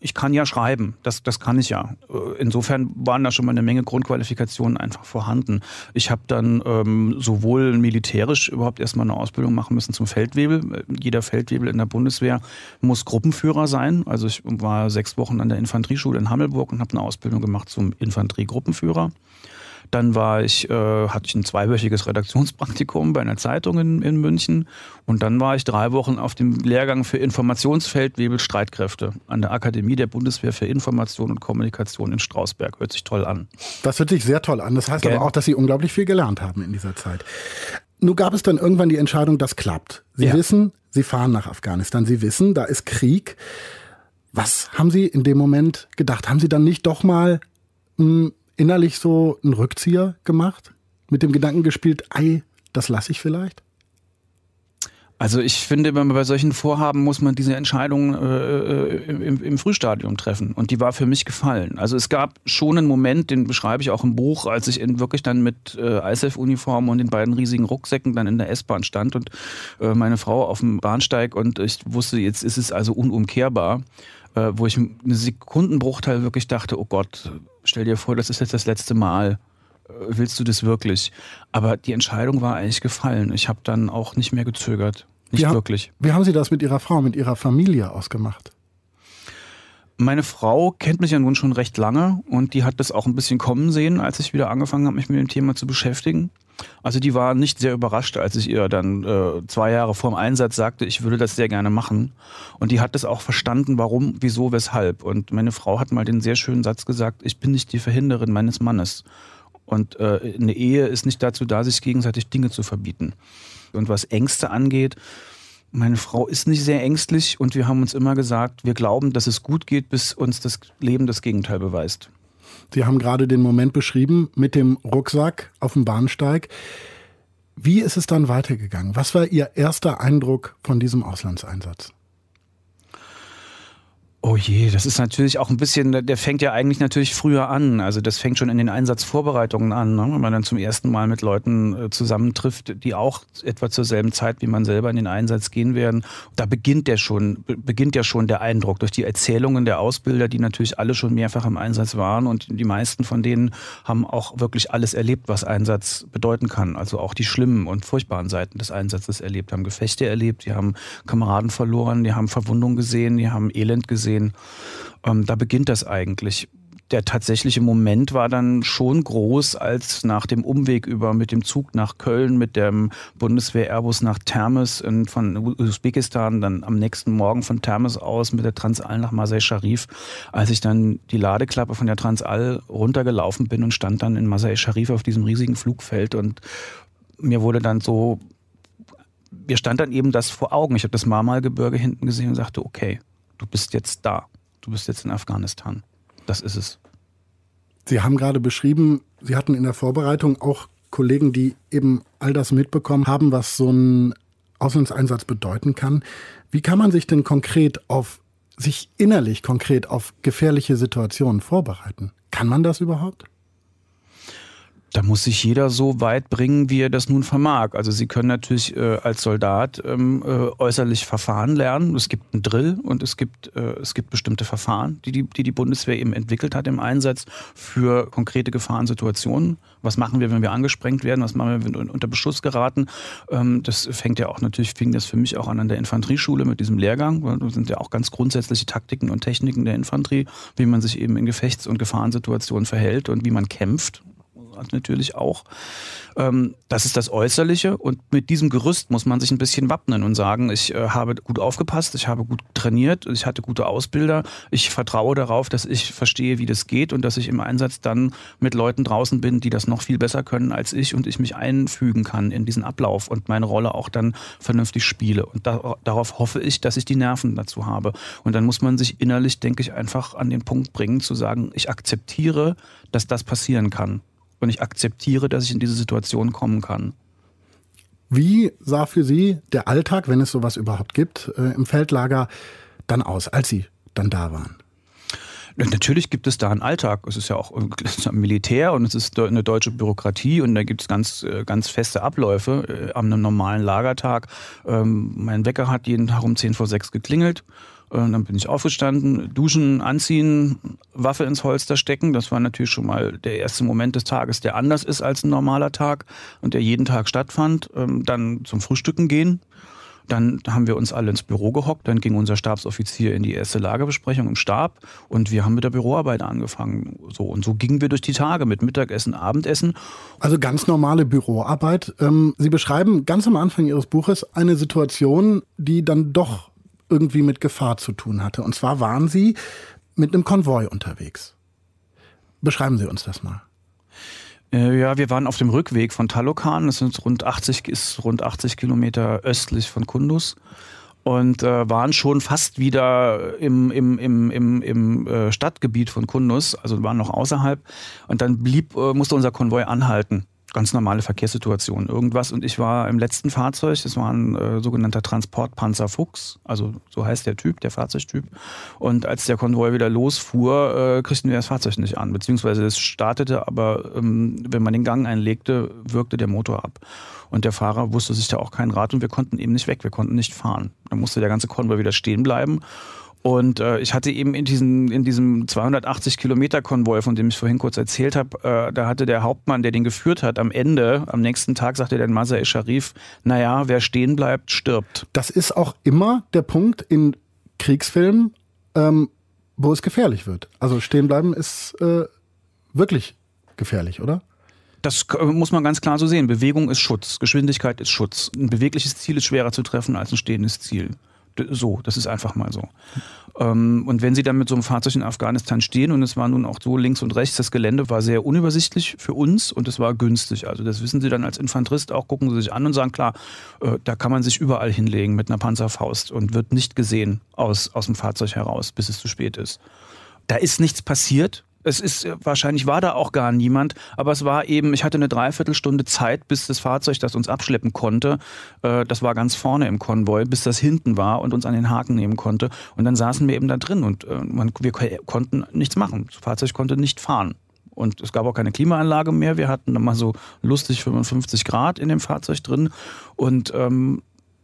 ich kann ja schreiben, das, das kann ich ja. Insofern waren da schon mal eine Menge Grundqualifikationen einfach vorhanden. Ich habe dann ähm, sowohl militärisch überhaupt erstmal eine Ausbildung machen müssen zum Feldwebel. Jeder Feldwebel in der Bundeswehr muss Gruppenführer sein. Also ich war sechs Wochen an der Infanterieschule in Hammelburg und habe eine Ausbildung gemacht zum Infanteriegruppenführer. Dann war ich, äh, hatte ich ein zweiwöchiges Redaktionspraktikum bei einer Zeitung in, in München. Und dann war ich drei Wochen auf dem Lehrgang für Informationsfeldwebel Streitkräfte an der Akademie der Bundeswehr für Information und Kommunikation in Strausberg. Hört sich toll an. Das hört sich sehr toll an. Das heißt Gell? aber auch, dass Sie unglaublich viel gelernt haben in dieser Zeit. Nun gab es dann irgendwann die Entscheidung, das klappt. Sie ja. wissen, Sie fahren nach Afghanistan. Sie wissen, da ist Krieg. Was haben Sie in dem Moment gedacht? Haben Sie dann nicht doch mal mh, hm, innerlich so einen Rückzieher gemacht? Mit dem Gedanken gespielt, ei, das lasse ich vielleicht? Also ich finde, bei solchen Vorhaben muss man diese Entscheidung äh, äh, im, im, Frühstadium treffen. Und die war für mich gefallen. Also es gab schon einen Moment, den beschreibe ich auch im Buch, als ich in, wirklich dann mit äh, ISF-Uniform und den beiden riesigen Rucksäcken dann in der S-Bahn stand und äh, meine Frau auf dem Bahnsteig und ich wusste, jetzt ist es also unumkehrbar, äh, wo ich einen Sekundenbruchteil wirklich dachte, oh Gott, stell dir vor, das ist jetzt das letzte Mal. Äh, willst du das wirklich? Aber die Entscheidung war eigentlich gefallen. Ich habe dann auch nicht mehr gezögert. Nicht wie wirklich. Wie haben Sie das mit Ihrer Frau, mit Ihrer Familie ausgemacht? Meine Frau kennt mich ja nun schon recht lange und die hat das auch ein bisschen kommen sehen, als ich wieder angefangen habe, mich mit dem Thema zu beschäftigen. Also die war nicht sehr überrascht, als ich ihr dann äh, zwei Jahre vor dem Einsatz sagte, ich würde das sehr gerne machen. Und die hat das auch verstanden, warum, wieso, weshalb. Und meine Frau hat mal den sehr schönen Satz gesagt, ich bin nicht die Verhinderin meines Mannes. Und äh, eine Ehe ist nicht dazu da, sich gegenseitig Dinge zu verbieten. Und was Ängste angeht, meine Frau ist nicht sehr ängstlich und wir haben uns immer gesagt, wir glauben, dass es gut geht, bis uns das Leben das Gegenteil beweist. Sie haben gerade den Moment beschrieben mit dem Rucksack auf dem Bahnsteig. Wie ist es dann weitergegangen? Was war Ihr erster Eindruck von diesem Auslandseinsatz? Oh je, das ist natürlich auch ein bisschen, der fängt ja eigentlich natürlich früher an. Also das fängt schon in den Einsatzvorbereitungen an, ne? wenn man dann zum ersten Mal mit Leuten äh, zusammentrifft, die auch etwa zur selben Zeit wie man selber in den Einsatz gehen werden. Da beginnt der schon, beginnt ja schon der Eindruck durch die Erzählungen der Ausbilder, die natürlich alle schon mehrfach im Einsatz waren und die meisten von denen haben auch wirklich alles erlebt, was Einsatz bedeuten kann. Also auch die schlimmen und furchtbaren Seiten des Einsatzes erlebt, haben Gefechte erlebt, die haben Kameraden verloren, die haben Verwundungen gesehen, die haben Elend gesehen gesehen. Ähm, da beginnt das eigentlich. Der tatsächliche Moment war dann schon groß, als nach dem Umweg über mit dem Zug nach Köln, mit dem Bundeswehr Airbus nach Termes in, von Usbekistan, dann am nächsten Morgen von Termes aus mit der Transall nach Masai Sharif, als ich dann die Ladeklappe von der Transall runtergelaufen bin und stand dann in Masai Sharif auf diesem riesigen Flugfeld und mir wurde dann so, mir stand dann eben das vor Augen. Ich habe das Marmalgebirge hinten gesehen und sagte, okay, Du bist jetzt da. Du bist jetzt in Afghanistan. Das ist es. Sie haben gerade beschrieben, Sie hatten in der Vorbereitung auch Kollegen, die eben all das mitbekommen haben, was so ein Auslandseinsatz bedeuten kann. Wie kann man sich denn konkret auf, sich innerlich konkret auf gefährliche Situationen vorbereiten? Kann man das überhaupt? Da muss sich jeder so weit bringen, wie er das nun vermag. Also Sie können natürlich äh, als Soldat ähm, äh, äußerlich Verfahren lernen. Es gibt einen Drill und es gibt, äh, es gibt bestimmte Verfahren, die die, die die Bundeswehr eben entwickelt hat im Einsatz für konkrete Gefahrensituationen. Was machen wir, wenn wir angesprengt werden? Was machen wir, wenn wir unter Beschuss geraten? Ähm, das fängt ja auch natürlich, fing das für mich auch an an der Infanterieschule mit diesem Lehrgang. Das sind ja auch ganz grundsätzliche Taktiken und Techniken der Infanterie, wie man sich eben in Gefechts- und Gefahrensituationen verhält und wie man kämpft natürlich auch. Ähm, das ist das Äußerliche und mit diesem Gerüst muss man sich ein bisschen wappnen und sagen, ich äh, habe gut aufgepasst, ich habe gut trainiert, ich hatte gute Ausbilder, ich vertraue darauf, dass ich verstehe, wie das geht und dass ich im Einsatz dann mit Leuten draußen bin, die das noch viel besser können als ich und ich mich einfügen kann in diesen Ablauf und meine Rolle auch dann vernünftig spiele. Und da, darauf hoffe ich, dass ich die Nerven dazu habe. Und dann muss man sich innerlich, denke ich, einfach an den Punkt bringen, zu sagen, ich akzeptiere, dass das passieren kann und ich akzeptiere, dass ich in diese Situation kommen kann. Wie sah für Sie der Alltag, wenn es sowas überhaupt gibt, äh, im Feldlager dann aus, als Sie dann da waren? Natürlich gibt es da einen Alltag. Es ist ja auch ein Militär und es ist eine deutsche Bürokratie und da gibt es ganz, äh, ganz feste Abläufe äh, am normalen Lagertag. Ähm, mein Wecker hat jeden Tag um 10 vor 6 geklingelt. Und dann bin ich aufgestanden, duschen, anziehen, Waffe ins Holster stecken. Das war natürlich schon mal der erste Moment des Tages, der anders ist als ein normaler Tag und der jeden Tag stattfand. Ähm, dann zum Frühstücken gehen. Dann haben wir uns alle ins Büro gehockt. Dann ging unser Stabsoffizier in die erste Lagerbesprechung im Stab und wir haben mit der Büroarbeit angefangen. So und so gingen wir durch die Tage mit Mittagessen, Abendessen. Also ganz normale Büroarbeit. Ähm, Sie beschreiben ganz am Anfang Ihres Buches eine Situation, die dann doch irgendwie mit Gefahr zu tun hatte. Und zwar waren Sie mit einem Konvoi unterwegs. Beschreiben Sie uns das mal. Äh, ja, wir waren auf dem Rückweg von Talokan. Das sind rund 80, ist rund 80 Kilometer östlich von Kundus und äh, waren schon fast wieder im, im, im, im, im äh, Stadtgebiet von Kundus, also waren noch außerhalb. Und dann blieb, äh, musste unser Konvoi anhalten ganz normale Verkehrssituation, irgendwas. Und ich war im letzten Fahrzeug, das war ein äh, sogenannter Transportpanzer Fuchs, also so heißt der Typ, der Fahrzeugtyp. Und als der Konvoi wieder losfuhr, äh, kriegten wir das Fahrzeug nicht an, beziehungsweise es startete, aber ähm, wenn man den Gang einlegte, wirkte der Motor ab. Und der Fahrer wusste sich da auch kein Rat und wir konnten eben nicht weg, wir konnten nicht fahren. Dann musste der ganze Konvoi wieder stehen bleiben. Und äh, ich hatte eben in diesem, in diesem 280 Kilometer Konvoi, von dem ich vorhin kurz erzählt habe, äh, da hatte der Hauptmann, der den geführt hat, am Ende, am nächsten Tag sagte der Masai Sharif, naja, wer stehen bleibt, stirbt. Das ist auch immer der Punkt in Kriegsfilmen, ähm, wo es gefährlich wird. Also stehen bleiben ist äh, wirklich gefährlich, oder? Das muss man ganz klar so sehen. Bewegung ist Schutz, Geschwindigkeit ist Schutz. Ein bewegliches Ziel ist schwerer zu treffen als ein stehendes Ziel. So, das ist einfach mal so. Ähm, und wenn Sie dann mit so einem Fahrzeug in Afghanistan stehen und es war nun auch so links und rechts, das Gelände war sehr unübersichtlich für uns und es war günstig. Also das wissen Sie dann als Infanterist auch, gucken Sie sich an und sagen, klar, äh, da kann man sich überall hinlegen mit einer Panzerfaust und wird nicht gesehen aus, aus dem Fahrzeug heraus, bis es zu spät ist. Da ist nichts passiert, es ist äh, wahrscheinlich war da auch gar niemand, aber es war eben, ich hatte eine Dreiviertelstunde Zeit, bis das Fahrzeug, das uns abschleppen konnte, äh, das war ganz vorne im Konvoi, bis das hinten war und uns an den Haken nehmen konnte. Und dann saßen wir eben da drin und äh, man, wir konnten nichts machen. Das Fahrzeug konnte nicht fahren. Und es gab auch keine Klimaanlage mehr. Wir hatten dann mal so lustig 55 Grad in dem Fahrzeug drin. Und ähm,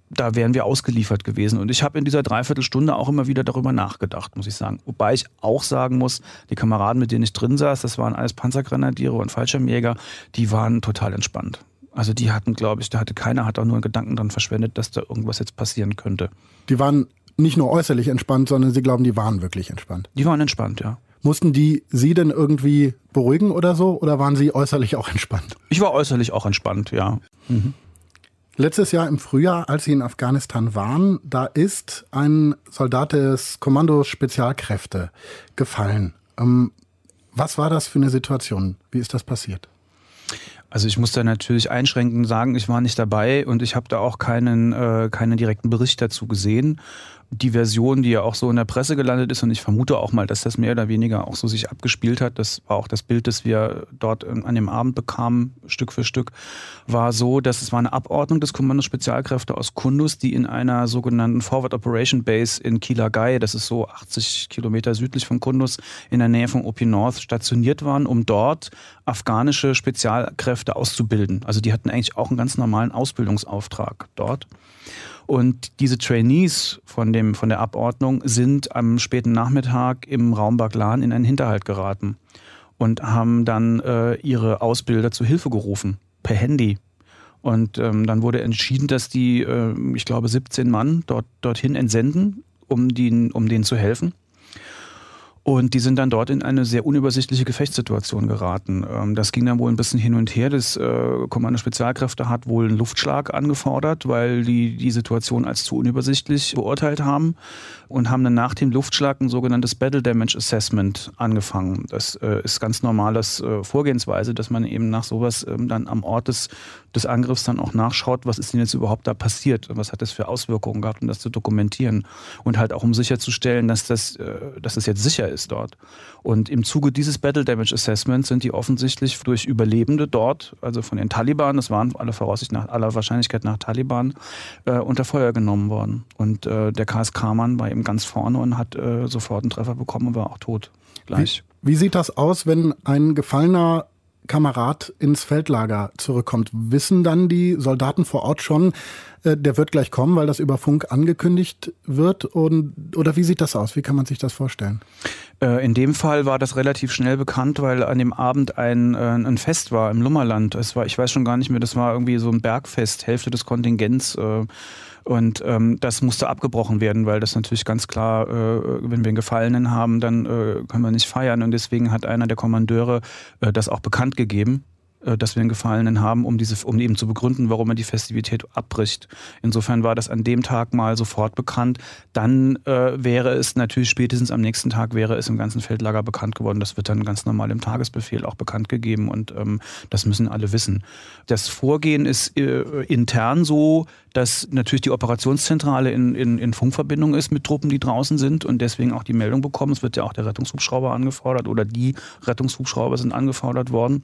da wären wir ausgeliefert gewesen. Und ich habe in dieser Dreiviertelstunde auch immer wieder darüber nachgedacht, muss ich sagen. Wobei ich auch sagen muss, die Kameraden, mit denen ich drin saß, das waren alles Panzergrenadiere und Fallschirmjäger, die waren total entspannt. Also die hatten, glaube ich, da hatte keiner hat auch nur einen Gedanken dran verschwendet, dass da irgendwas jetzt passieren könnte. Die waren nicht nur äußerlich entspannt, sondern Sie glauben, die waren wirklich entspannt. Die waren entspannt, ja. Mussten die Sie denn irgendwie beruhigen oder so? Oder waren Sie äußerlich auch entspannt? Ich war äußerlich auch entspannt, ja. Mhm. Letztes Jahr im Frühjahr, als Sie in Afghanistan waren, da ist ein Soldat des Kommandos Spezialkräfte gefallen. Ähm, was war das für eine Situation? Wie ist das passiert? Also ich muss da natürlich einschränkend sagen, ich war nicht dabei und ich habe da auch keinen, äh, keinen direkten Bericht dazu gesehen. Die Version, die ja auch so in der Presse gelandet ist, und ich vermute auch mal, dass das mehr oder weniger auch so sich abgespielt hat, das war auch das Bild, das wir dort an dem Abend bekamen, Stück für Stück, war so, dass es war eine Abordnung des Kommandos Spezialkräfte aus Kundus, die in einer sogenannten Forward Operation Base in Kilagai, das ist so 80 Kilometer südlich von Kundus, in der Nähe von OP North, stationiert waren, um dort afghanische Spezialkräfte auszubilden. Also die hatten eigentlich auch einen ganz normalen Ausbildungsauftrag dort. Und diese Trainees von, dem, von der Abordnung sind am späten Nachmittag im Raum Baglan in einen Hinterhalt geraten und haben dann äh, ihre Ausbilder zu Hilfe gerufen, per Handy. Und ähm, dann wurde entschieden, dass die, äh, ich glaube, 17 Mann dort, dorthin entsenden, um, die, um denen zu helfen. Und die sind dann dort in eine sehr unübersichtliche Gefechtssituation geraten. Ähm, das ging dann wohl ein bisschen hin und her. Das äh, Kommando Spezialkräfte hat wohl einen Luftschlag angefordert, weil die die Situation als zu unübersichtlich beurteilt haben und haben dann nach dem Luftschlag ein sogenanntes Battle Damage Assessment angefangen. Das äh, ist ganz normales äh, Vorgehensweise, dass man eben nach sowas ähm, dann am Ort des, des Angriffs dann auch nachschaut, was ist denn jetzt überhaupt da passiert was hat das für Auswirkungen gehabt, um das zu dokumentieren und halt auch um sicherzustellen, dass das, dass das jetzt sicher ist ist dort. Und im Zuge dieses Battle Damage Assessments sind die offensichtlich durch Überlebende dort, also von den Taliban, das waren aller Voraussicht nach aller Wahrscheinlichkeit nach Taliban, äh, unter Feuer genommen worden. Und äh, der KSK-Mann war eben ganz vorne und hat äh, sofort einen Treffer bekommen und war auch tot. Gleich. Wie, wie sieht das aus, wenn ein gefallener Kamerad ins Feldlager zurückkommt, wissen dann die Soldaten vor Ort schon, der wird gleich kommen, weil das über Funk angekündigt wird? Und, oder wie sieht das aus? Wie kann man sich das vorstellen? Äh, in dem Fall war das relativ schnell bekannt, weil an dem Abend ein, äh, ein Fest war im Lummerland. Es war, ich weiß schon gar nicht mehr, das war irgendwie so ein Bergfest, Hälfte des Kontingents. Und ähm, das musste abgebrochen werden, weil das natürlich ganz klar, äh, wenn wir einen Gefallenen haben, dann äh, können wir nicht feiern. Und deswegen hat einer der Kommandeure äh, das auch bekannt gegeben äh, dass wir einen Gefallenen haben, um, diese, um eben zu begründen, warum er die Festivität abbricht. Insofern war das an dem Tag mal sofort bekannt. Dann äh, wäre es natürlich spätestens am nächsten Tag wäre es im ganzen Feldlager bekannt geworden. Das wird dann ganz normal im Tagesbefehl auch bekannt gegeben und ähm, das müssen alle wissen. Das Vorgehen ist äh, intern so, dass natürlich die Operationszentrale in, in, in Funkverbindung ist mit Truppen, die draußen sind und deswegen auch die Meldung bekommen. Es wird ja auch der Rettungshubschrauber angefordert oder die Rettungshubschrauber sind angefordert worden.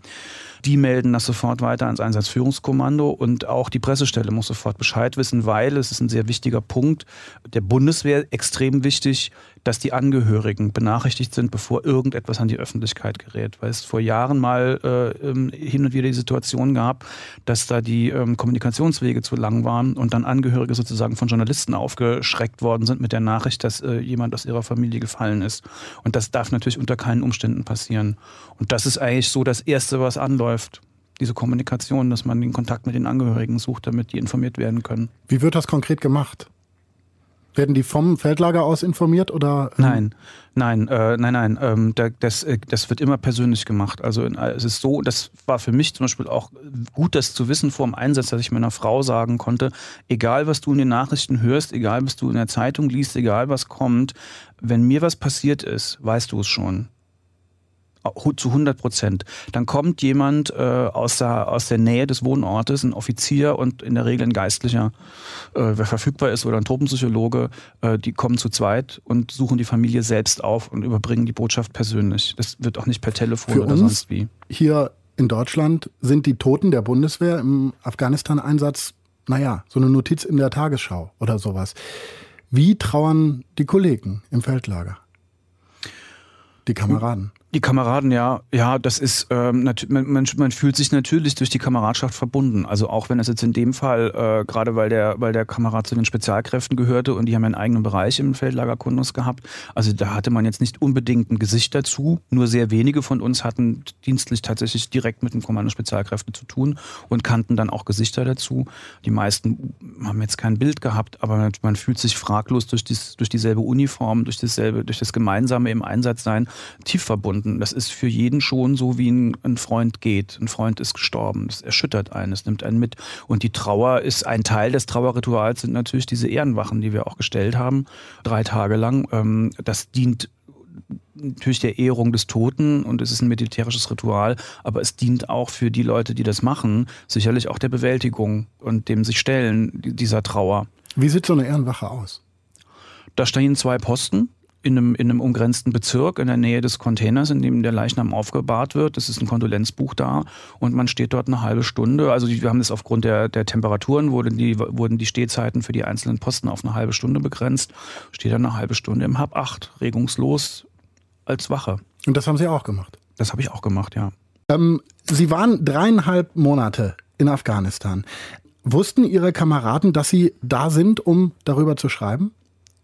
Die melden das sofort weiter ans Einsatzführungskommando und auch die Pressestelle muss sofort Bescheid wissen, weil es ist ein sehr wichtiger Punkt. Der Bundeswehr extrem wichtig, dass die Angehörigen benachrichtigt sind, bevor irgendetwas an die Öffentlichkeit gerät. Weil es vor Jahren mal äh, ähm, hin und wieder die Situation gab, dass da die ähm, Kommunikationswege zu lang waren und dann Angehörige sozusagen von Journalisten aufgeschreckt worden sind mit der Nachricht, dass äh, jemand aus ihrer Familie gefallen ist. Und das darf natürlich unter keinen Umständen passieren. Und das ist eigentlich so das Erste, was anläuft diese Kommunikation, dass man den Kontakt mit den Angehörigen sucht, damit die informiert werden können. Wie wird das konkret gemacht? Werden die vom Feldlager aus informiert oder? Ähm? Nein, nein, äh, nein, nein. Ähm, das, äh, das wird immer persönlich gemacht. Also es ist so, das war für mich zum Beispiel auch gut, das zu wissen vor dem Einsatz, dass ich meiner Frau sagen konnte, egal was du in den Nachrichten hörst, egal was du in der Zeitung liest, egal was kommt, wenn mir was passiert ist, weißt du es schon zu 100 Prozent. Dann kommt jemand äh, aus, der, aus der Nähe des Wohnortes, ein Offizier und in der Regel ein Geistlicher, äh, wer verfügbar ist oder ein Truppenpsychologe, äh, die kommen zu zweit und suchen die Familie selbst auf und überbringen die Botschaft persönlich. Das wird auch nicht per Telefon Für oder sonst wie. Hier in Deutschland sind die Toten der Bundeswehr im Afghanistan-Einsatz, naja, so eine Notiz in der Tagesschau oder sowas. Wie trauern die Kollegen im Feldlager? Die Kameraden? Die Kameraden, ja, ja, das ist, ähm, man, man, fühlt sich natürlich durch die Kameradschaft verbunden. Also auch wenn es jetzt in dem Fall, äh, gerade weil der, weil der Kamerad zu den Spezialkräften gehörte und die haben einen eigenen Bereich im Feldlager Kundus gehabt. Also da hatte man jetzt nicht unbedingt ein Gesicht dazu. Nur sehr wenige von uns hatten dienstlich tatsächlich direkt mit dem Kommando Spezialkräfte zu tun und kannten dann auch Gesichter dazu. Die meisten haben jetzt kein Bild gehabt, aber man fühlt sich fraglos durch, dies, durch dieselbe Uniform, durch dasselbe, durch das gemeinsame im Einsatz sein, tief verbunden verbunden. Das ist für jeden schon so, wie ein, ein Freund geht. Ein Freund ist gestorben. Das erschüttert einen, es nimmt einen mit. Und die Trauer ist ein Teil des Trauerrituals, sind natürlich diese Ehrenwachen, die wir auch gestellt haben, drei Tage lang. Ähm, das dient natürlich der Ehrung des Toten und es ist ein militärisches Ritual, aber es dient auch für die Leute, die das machen, sicherlich auch der Bewältigung und dem sich stellen dieser Trauer. Wie sieht so eine Ehrenwache aus? Da stehen zwei Posten in einem, in einem umgrenzten Bezirk in der Nähe des Containers, in dem der Leichnam aufgebahrt wird. Es ist ein Kondolenzbuch da und man steht dort eine halbe Stunde. Also wir haben das aufgrund der, der Temperaturen, wurden die, wurden die Stehzeiten für die einzelnen Posten auf eine halbe Stunde begrenzt. Steht dann eine halbe Stunde im Hab 8, regungslos als Wache. Und das haben Sie auch gemacht? Das habe ich auch gemacht, ja. Ähm, Sie waren dreieinhalb Monate in Afghanistan. Wussten Ihre Kameraden, dass Sie da sind, um darüber zu schreiben?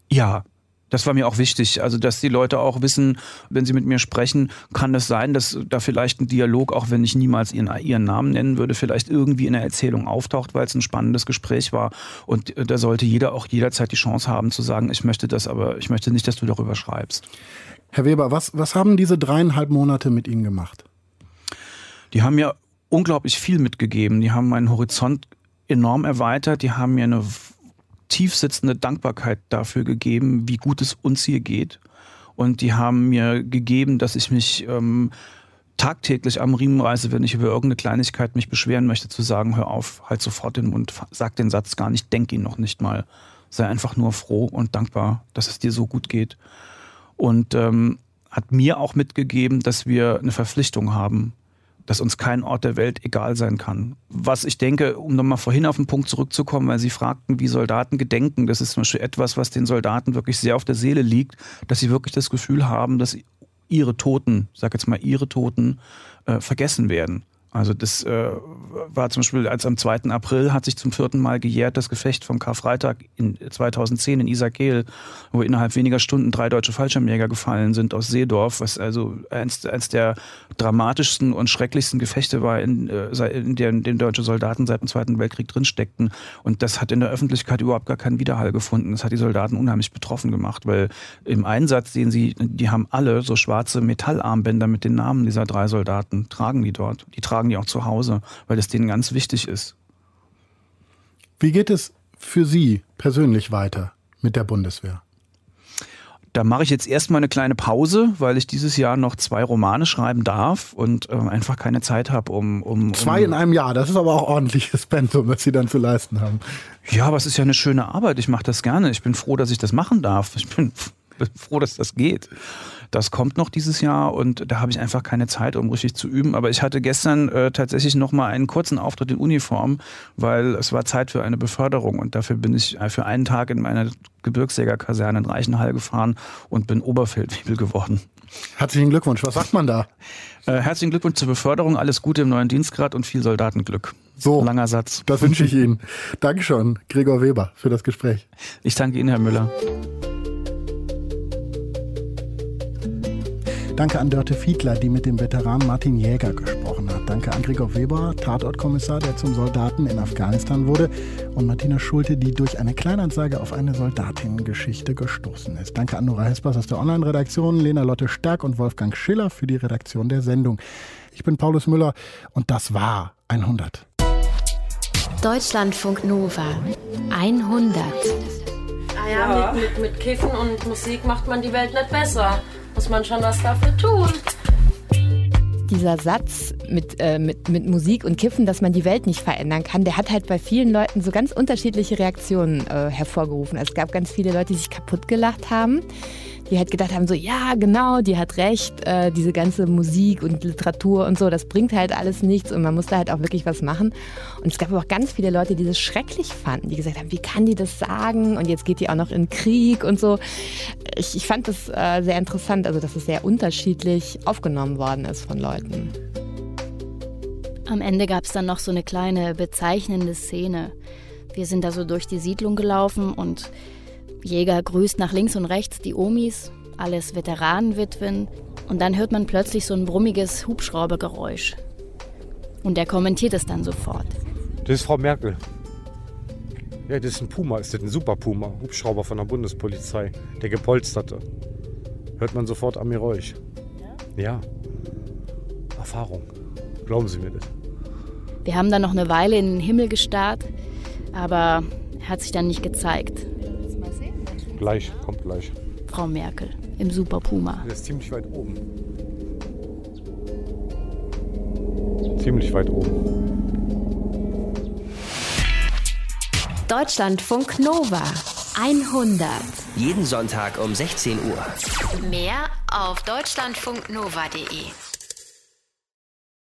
Ja, das war mir auch wichtig. Also, dass die Leute auch wissen, wenn sie mit mir sprechen, kann es sein, dass da vielleicht ein Dialog, auch wenn ich niemals ihren, ihren Namen nennen würde, vielleicht irgendwie in der Erzählung auftaucht, weil es ein spannendes Gespräch war. Und äh, da sollte jeder auch jederzeit die Chance haben zu sagen, ich möchte das, aber ich möchte nicht, dass du darüber schreibst. Herr Weber, was, was haben diese dreieinhalb Monate mit Ihnen gemacht? Die haben mir unglaublich viel mitgegeben. Die haben meinen Horizont enorm erweitert. Die haben mir eine tiefsitzende Dankbarkeit dafür gegeben, wie gut es uns hier geht. Und die haben mir gegeben, dass ich mich ähm, tagtäglich am Riemen reiße, wenn ich über irgendeine Kleinigkeit mich beschweren möchte, zu sagen, hör auf, halt sofort den Mund, sag den Satz gar nicht, denk ihn noch nicht mal. Sei einfach nur froh und dankbar, dass es dir so gut geht. Und ähm, hat mir auch mitgegeben, dass wir eine Verpflichtung haben, dass uns kein Ort der Welt egal sein kann. Was ich denke, um nochmal vorhin auf den Punkt zurückzukommen, weil Sie fragten, wie Soldaten gedenken, das ist zum Beispiel etwas, was den Soldaten wirklich sehr auf der Seele liegt, dass sie wirklich das Gefühl haben, dass ihre Toten, sag jetzt mal ihre Toten, äh, vergessen werden. Also das äh, war zum Beispiel, als am 2. April hat sich zum vierten Mal gejährt das Gefecht vom Karfreitag in 2010 in Isakeel, wo innerhalb weniger Stunden drei deutsche Fallschirmjäger gefallen sind aus Seedorf, was also eins, eins der dramatischsten und schrecklichsten Gefechte war, in, äh, in denen den deutsche Soldaten seit dem Zweiten Weltkrieg drinsteckten. Und das hat in der Öffentlichkeit überhaupt gar keinen Widerhall gefunden. Das hat die Soldaten unheimlich betroffen gemacht, weil im Einsatz sehen sie, die haben alle so schwarze Metallarmbänder mit den Namen dieser drei Soldaten, tragen die dort. Die tragen tragen die auch zu Hause, weil das denen ganz wichtig ist. Wie geht es für Sie persönlich weiter mit der Bundeswehr? Da mache ich jetzt erstmal eine kleine Pause, weil ich dieses Jahr noch zwei Romane schreiben darf und äh, einfach keine Zeit habe, um, um, Zwei in einem Jahr, das ist aber auch ordentliches <laughs> Pensum, was Sie dann zu leisten haben. Ja, aber es ist ja eine schöne Arbeit. Ich mache das gerne. Ich bin froh, dass ich das machen darf. Ich bin froh, dass das geht. Das kommt noch dieses Jahr und da habe ich einfach keine Zeit, um richtig zu üben. Aber ich hatte gestern äh, tatsächlich noch mal einen kurzen Auftritt in Uniform, weil es war Zeit für eine Beförderung und dafür bin ich äh, für einen Tag in meine Gebirgsjägerkaserne in Reichenhall gefahren und bin Oberfeldwebel geworden. Herzlichen Glückwunsch. Was sagt man da? Äh, herzlichen Glückwunsch zur Beförderung, alles Gute im neuen Dienstgrad und viel Soldatenglück. So. Langer Satz. Das wünsche ich Ihnen. Dankeschön, Gregor Weber, für das Gespräch. Ich danke Ihnen, Herr Müller. Danke an Dörte Fiedler, die mit dem Veteran Martin Jäger gesprochen hat. Danke an Gregor Weber, Tatortkommissar, der zum Soldaten in Afghanistan wurde. Und Martina Schulte, die durch eine Kleinanzeige auf eine Soldatinnengeschichte gestoßen ist. Danke an Nora Hespers aus der Online-Redaktion, Lena Lotte Stark und Wolfgang Schiller für die Redaktion der Sendung. Ich bin Paulus Müller und das war 100. Deutschlandfunk Nova 100. Ah ja, Mit, mit, mit Kiffen und Musik macht man die Welt nicht besser muss man schon was dafür tun. Dieser Satz mit, äh, mit, mit Musik und Kiffen, dass man die Welt nicht verändern kann, der hat halt bei vielen Leuten so ganz unterschiedliche Reaktionen äh, hervorgerufen. Also es gab ganz viele Leute, die sich kaputt gelacht haben die halt gedacht haben, so ja, genau, die hat recht, äh, diese ganze Musik und Literatur und so, das bringt halt alles nichts und man muss da halt auch wirklich was machen. Und es gab auch ganz viele Leute, die das schrecklich fanden, die gesagt haben, wie kann die das sagen und jetzt geht die auch noch in Krieg und so. Ich, ich fand das äh, sehr interessant, also dass es sehr unterschiedlich aufgenommen worden ist von Leuten. Am Ende gab es dann noch so eine kleine bezeichnende Szene. Wir sind da so durch die Siedlung gelaufen und Jäger grüßt nach links und rechts die Omis, alles Veteranenwitwen. Und dann hört man plötzlich so ein brummiges Hubschraubergeräusch. Und er kommentiert es dann sofort. Das ist Frau Merkel. Ja, das ist ein Puma, ist das ein Super Puma, Hubschrauber von der Bundespolizei, der gepolsterte. Hört man sofort mir Geräusch. Ja? ja. Erfahrung. Glauben Sie mir das. Wir haben dann noch eine Weile in den Himmel gestarrt, aber er hat sich dann nicht gezeigt. Gleich, kommt gleich. Frau Merkel im Super Puma. Der ist ziemlich weit oben. Ziemlich weit oben. Deutschlandfunk Nova 100. Jeden Sonntag um 16 Uhr. Mehr auf deutschlandfunknova.de.